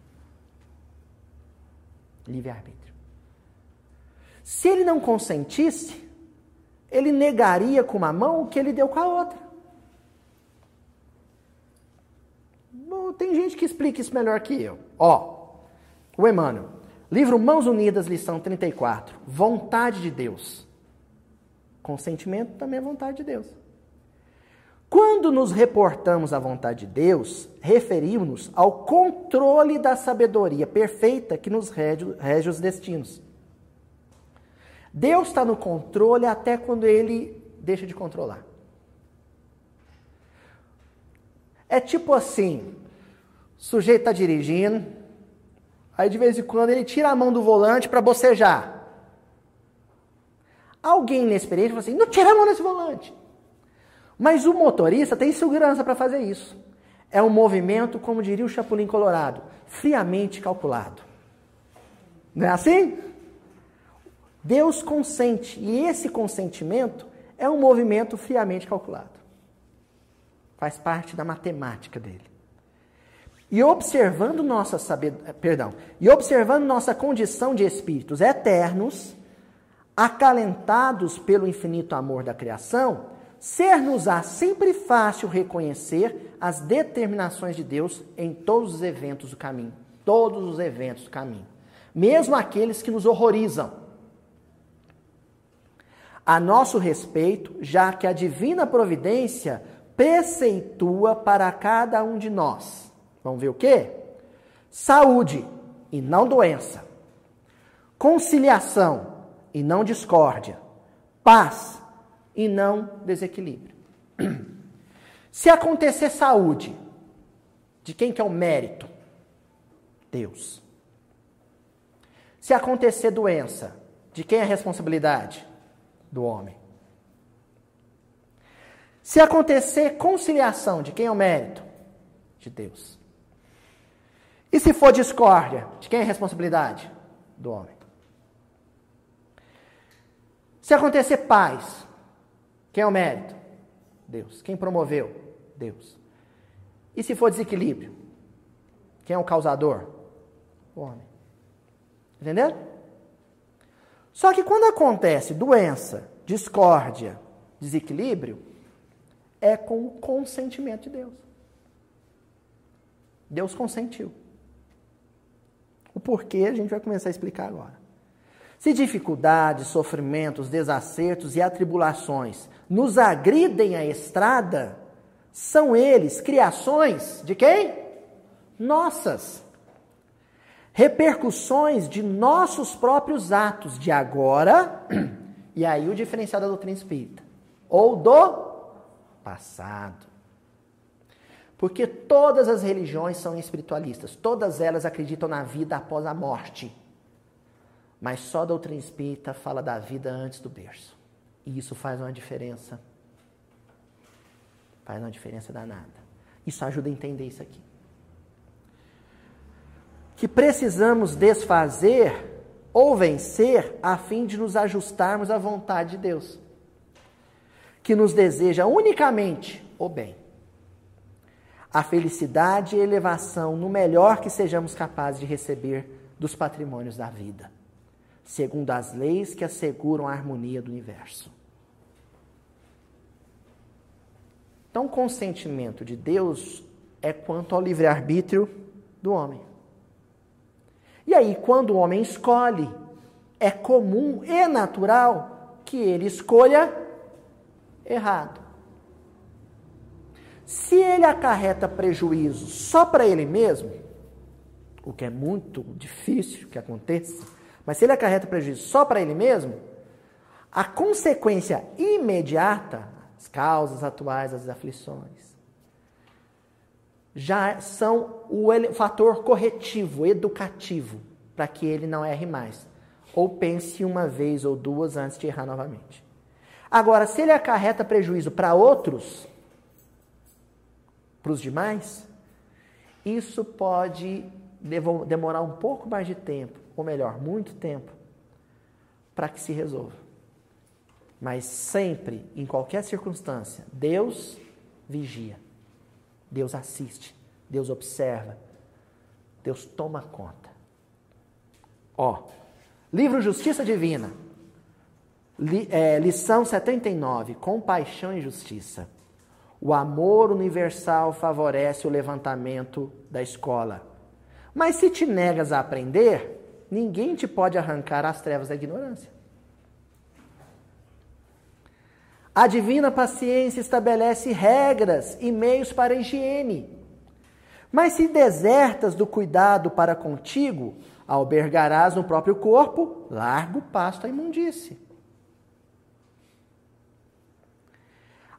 Livre-arbítrio. Se ele não consentisse, ele negaria com uma mão o que ele deu com a outra. Bom, tem gente que explica isso melhor que eu. Ó, o Emmanuel, livro Mãos Unidas, lição 34. Vontade de Deus. Consentimento também é vontade de Deus. Quando nos reportamos à vontade de Deus, referimos-nos ao controle da sabedoria perfeita que nos rege, rege os destinos. Deus está no controle até quando ele deixa de controlar. É tipo assim: o sujeito está dirigindo, aí de vez em quando ele tira a mão do volante para bocejar. Alguém inexperiente fala assim: não tira a mão desse volante. Mas o motorista tem segurança para fazer isso. É um movimento, como diria o Chapolin Colorado, friamente calculado. Não é assim? Deus consente, e esse consentimento é um movimento friamente calculado. Faz parte da matemática dele. E observando nossa sabed... perdão, e observando nossa condição de espíritos eternos, acalentados pelo infinito amor da criação, ser-nos-á sempre fácil reconhecer as determinações de Deus em todos os eventos do caminho. Todos os eventos do caminho. mesmo aqueles que nos horrorizam. A nosso respeito, já que a divina providência preceitua para cada um de nós. Vamos ver o quê? Saúde e não doença. Conciliação e não discórdia. Paz e não desequilíbrio. Se acontecer saúde, de quem que é o mérito? Deus. Se acontecer doença, de quem é a responsabilidade? Do homem. Se acontecer conciliação, de quem é o mérito? De Deus. E se for discórdia, de quem é a responsabilidade? Do homem. Se acontecer paz, quem é o mérito? Deus. Quem promoveu? Deus. E se for desequilíbrio? Quem é o causador? O homem. Entendeu? Só que quando acontece doença, discórdia, desequilíbrio, é com o consentimento de Deus. Deus consentiu. O porquê a gente vai começar a explicar agora. Se dificuldades, sofrimentos, desacertos e atribulações nos agridem a estrada, são eles criações de quem? Nossas. Repercussões de nossos próprios atos de agora, e aí o diferencial da doutrina espírita, ou do passado. Porque todas as religiões são espiritualistas, todas elas acreditam na vida após a morte. Mas só a doutrina espírita fala da vida antes do berço. E isso faz uma diferença Faz uma diferença danada. Isso ajuda a entender isso aqui. Que precisamos desfazer ou vencer a fim de nos ajustarmos à vontade de Deus, que nos deseja unicamente o bem, a felicidade e elevação no melhor que sejamos capazes de receber dos patrimônios da vida, segundo as leis que asseguram a harmonia do universo. Então, o consentimento de Deus é quanto ao livre-arbítrio do homem. E aí, quando o homem escolhe, é comum e natural que ele escolha errado. Se ele acarreta prejuízo só para ele mesmo, o que é muito difícil que aconteça, mas se ele acarreta prejuízo só para ele mesmo, a consequência imediata, as causas atuais das aflições, já são o fator corretivo, educativo, para que ele não erre mais. Ou pense uma vez ou duas antes de errar novamente. Agora, se ele acarreta prejuízo para outros, para os demais, isso pode demorar um pouco mais de tempo, ou melhor, muito tempo, para que se resolva. Mas sempre, em qualquer circunstância, Deus vigia, Deus assiste, Deus observa, Deus toma conta. Ó, livro Justiça Divina, li, é, lição 79, Compaixão e Justiça. O amor universal favorece o levantamento da escola. Mas se te negas a aprender, ninguém te pode arrancar as trevas da ignorância. A divina paciência estabelece regras e meios para a higiene. Mas se desertas do cuidado para contigo, albergarás no próprio corpo largo pasto à imundície.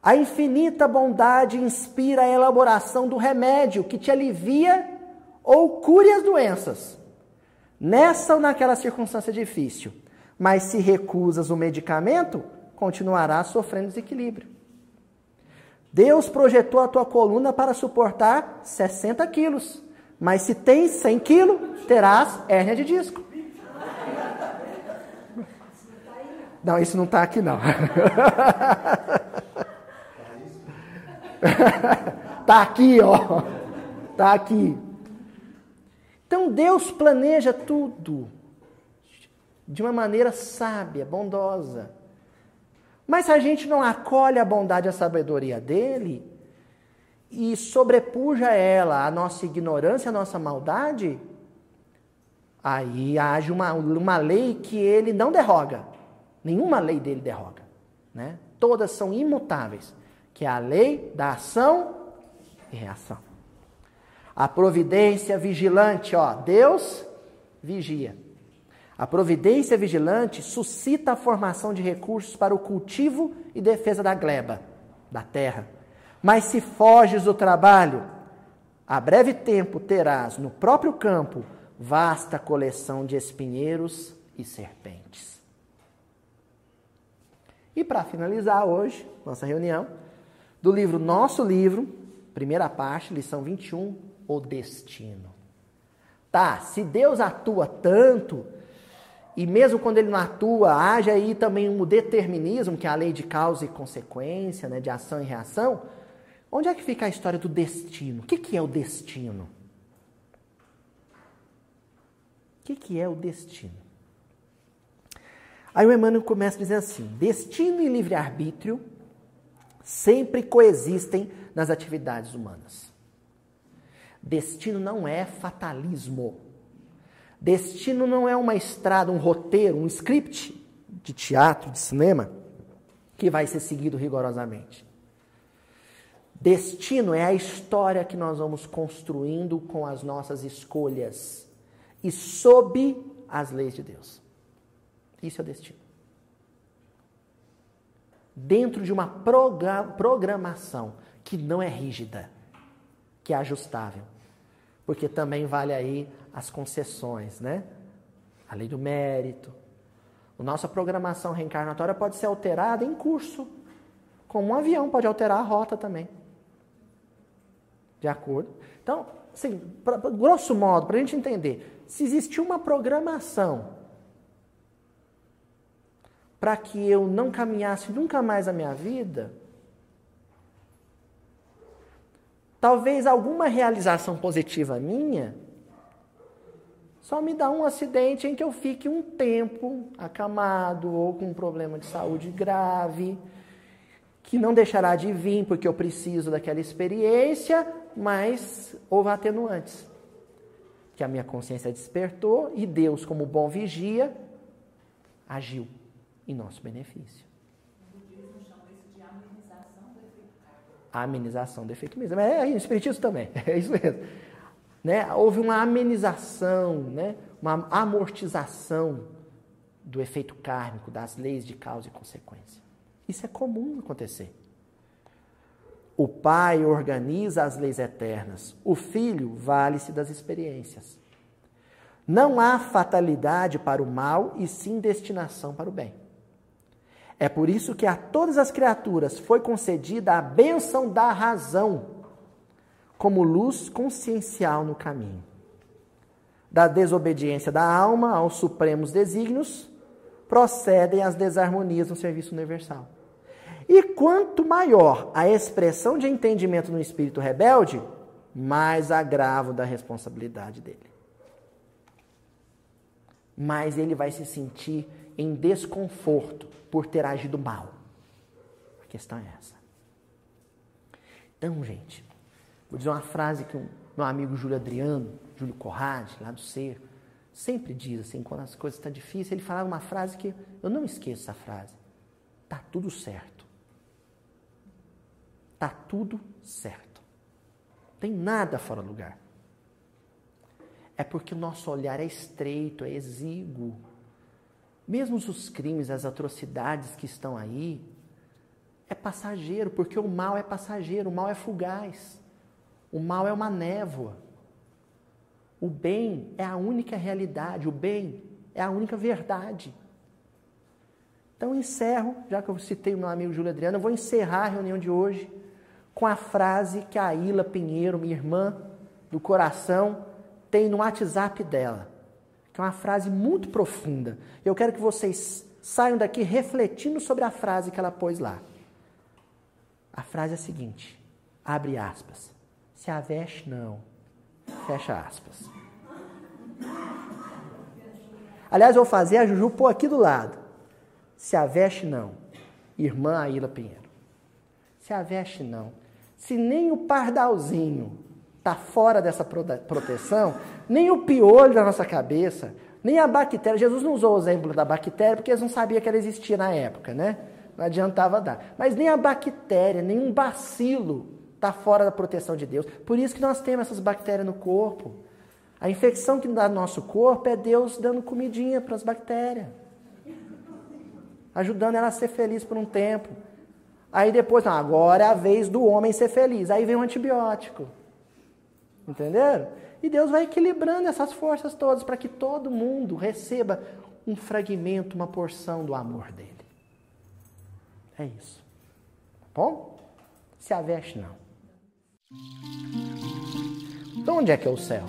A infinita bondade inspira a elaboração do remédio que te alivia ou cure as doenças, nessa ou naquela circunstância difícil. Mas se recusas o medicamento, continuará sofrendo desequilíbrio. Deus projetou a tua coluna para suportar 60 quilos, mas se tem 100 quilos, terás hérnia de disco. Não, isso não está aqui não. Está aqui, ó. Está aqui. Então Deus planeja tudo de uma maneira sábia, bondosa. Mas se a gente não acolhe a bondade e a sabedoria dele e sobrepuja ela a nossa ignorância, a nossa maldade, aí age uma, uma lei que ele não derroga. Nenhuma lei dele derroga. Né? Todas são imutáveis, que é a lei da ação e reação. A providência vigilante, ó, Deus vigia. A providência vigilante suscita a formação de recursos para o cultivo e defesa da gleba, da terra. Mas se foges do trabalho, a breve tempo terás no próprio campo vasta coleção de espinheiros e serpentes. E para finalizar hoje, nossa reunião, do livro Nosso Livro, primeira parte, lição 21, O Destino. Tá, se Deus atua tanto e mesmo quando ele não atua, haja aí também um determinismo, que é a lei de causa e consequência, né, de ação e reação. Onde é que fica a história do destino? O que, que é o destino? O que, que é o destino? Aí o Emmanuel começa a dizer assim: destino e livre-arbítrio sempre coexistem nas atividades humanas. Destino não é fatalismo. Destino não é uma estrada, um roteiro, um script de teatro, de cinema, que vai ser seguido rigorosamente. Destino é a história que nós vamos construindo com as nossas escolhas e sob as leis de Deus. Isso é destino. Dentro de uma programação que não é rígida, que é ajustável. Porque também vale aí as concessões, né? A lei do mérito. A nossa programação reencarnatória pode ser alterada em curso. Como um avião pode alterar a rota também. De acordo? Então, assim, pra, grosso modo, para a gente entender, se existe uma programação para que eu não caminhasse nunca mais a minha vida, talvez alguma realização positiva minha só me dá um acidente em que eu fique um tempo acamado ou com um problema de saúde grave, que não deixará de vir porque eu preciso daquela experiência, mas houve atenuantes. Que a minha consciência despertou e Deus, como bom vigia, agiu em nosso benefício. Amenização do efeito mesmo. É, é, espiritismo também, é isso mesmo né, houve uma amenização, né, uma amortização do efeito kármico, das leis de causa e consequência. Isso é comum acontecer. O pai organiza as leis eternas, o filho vale-se das experiências. Não há fatalidade para o mal e sim destinação para o bem. É por isso que a todas as criaturas foi concedida a bênção da razão como luz consciencial no caminho. Da desobediência da alma aos supremos desígnios, procedem as desarmonias no serviço universal. E quanto maior a expressão de entendimento no espírito rebelde, mais agravo da responsabilidade dele. Mais ele vai se sentir em desconforto por ter agido mal. A questão é essa. Então, gente, Vou dizer uma frase que um, meu amigo Júlio Adriano, Júlio Corrade, lá do Ser, sempre diz assim, quando as coisas estão difíceis, ele falava uma frase que eu não esqueço essa frase. Tá tudo certo. Tá tudo certo. Tem nada fora do lugar. É porque o nosso olhar é estreito, é exíguo. Mesmo os crimes, as atrocidades que estão aí, é passageiro, porque o mal é passageiro, o mal é fugaz. O mal é uma névoa. O bem é a única realidade, o bem é a única verdade. Então encerro, já que eu citei o meu amigo Júlio Adriano, eu vou encerrar a reunião de hoje com a frase que a Ilha Pinheiro, minha irmã do coração, tem no WhatsApp dela. Que é uma frase muito profunda. Eu quero que vocês saiam daqui refletindo sobre a frase que ela pôs lá. A frase é a seguinte: abre aspas. Se a veste, não. Fecha aspas. Aliás, vou fazer a Juju pôr aqui do lado. Se a veste, não. Irmã Aila Pinheiro. Se a veste, não. Se nem o pardalzinho está fora dessa proteção, nem o piolho da nossa cabeça, nem a bactéria. Jesus não usou o exemplo da bactéria porque eles não sabiam que ela existia na época, né? Não adiantava dar. Mas nem a bactéria, nem um bacilo está fora da proteção de Deus. Por isso que nós temos essas bactérias no corpo. A infecção que dá no nosso corpo é Deus dando comidinha para as bactérias. Ajudando ela a ser feliz por um tempo. Aí depois, não, agora é a vez do homem ser feliz. Aí vem o antibiótico. Entenderam? E Deus vai equilibrando essas forças todas para que todo mundo receba um fragmento, uma porção do amor dele. É isso. Tá bom? Se aveste não. Então onde é que é o céu?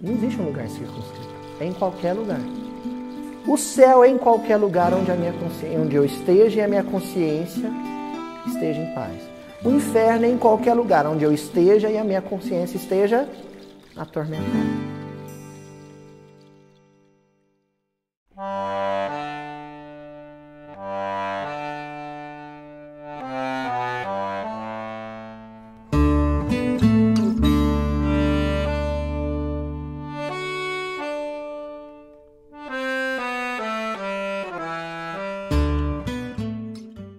Não existe um lugar circunscrito. É em qualquer lugar. O céu é em qualquer lugar onde, a minha onde eu esteja e a minha consciência esteja em paz. O inferno é em qualquer lugar onde eu esteja e a minha consciência esteja atormentada.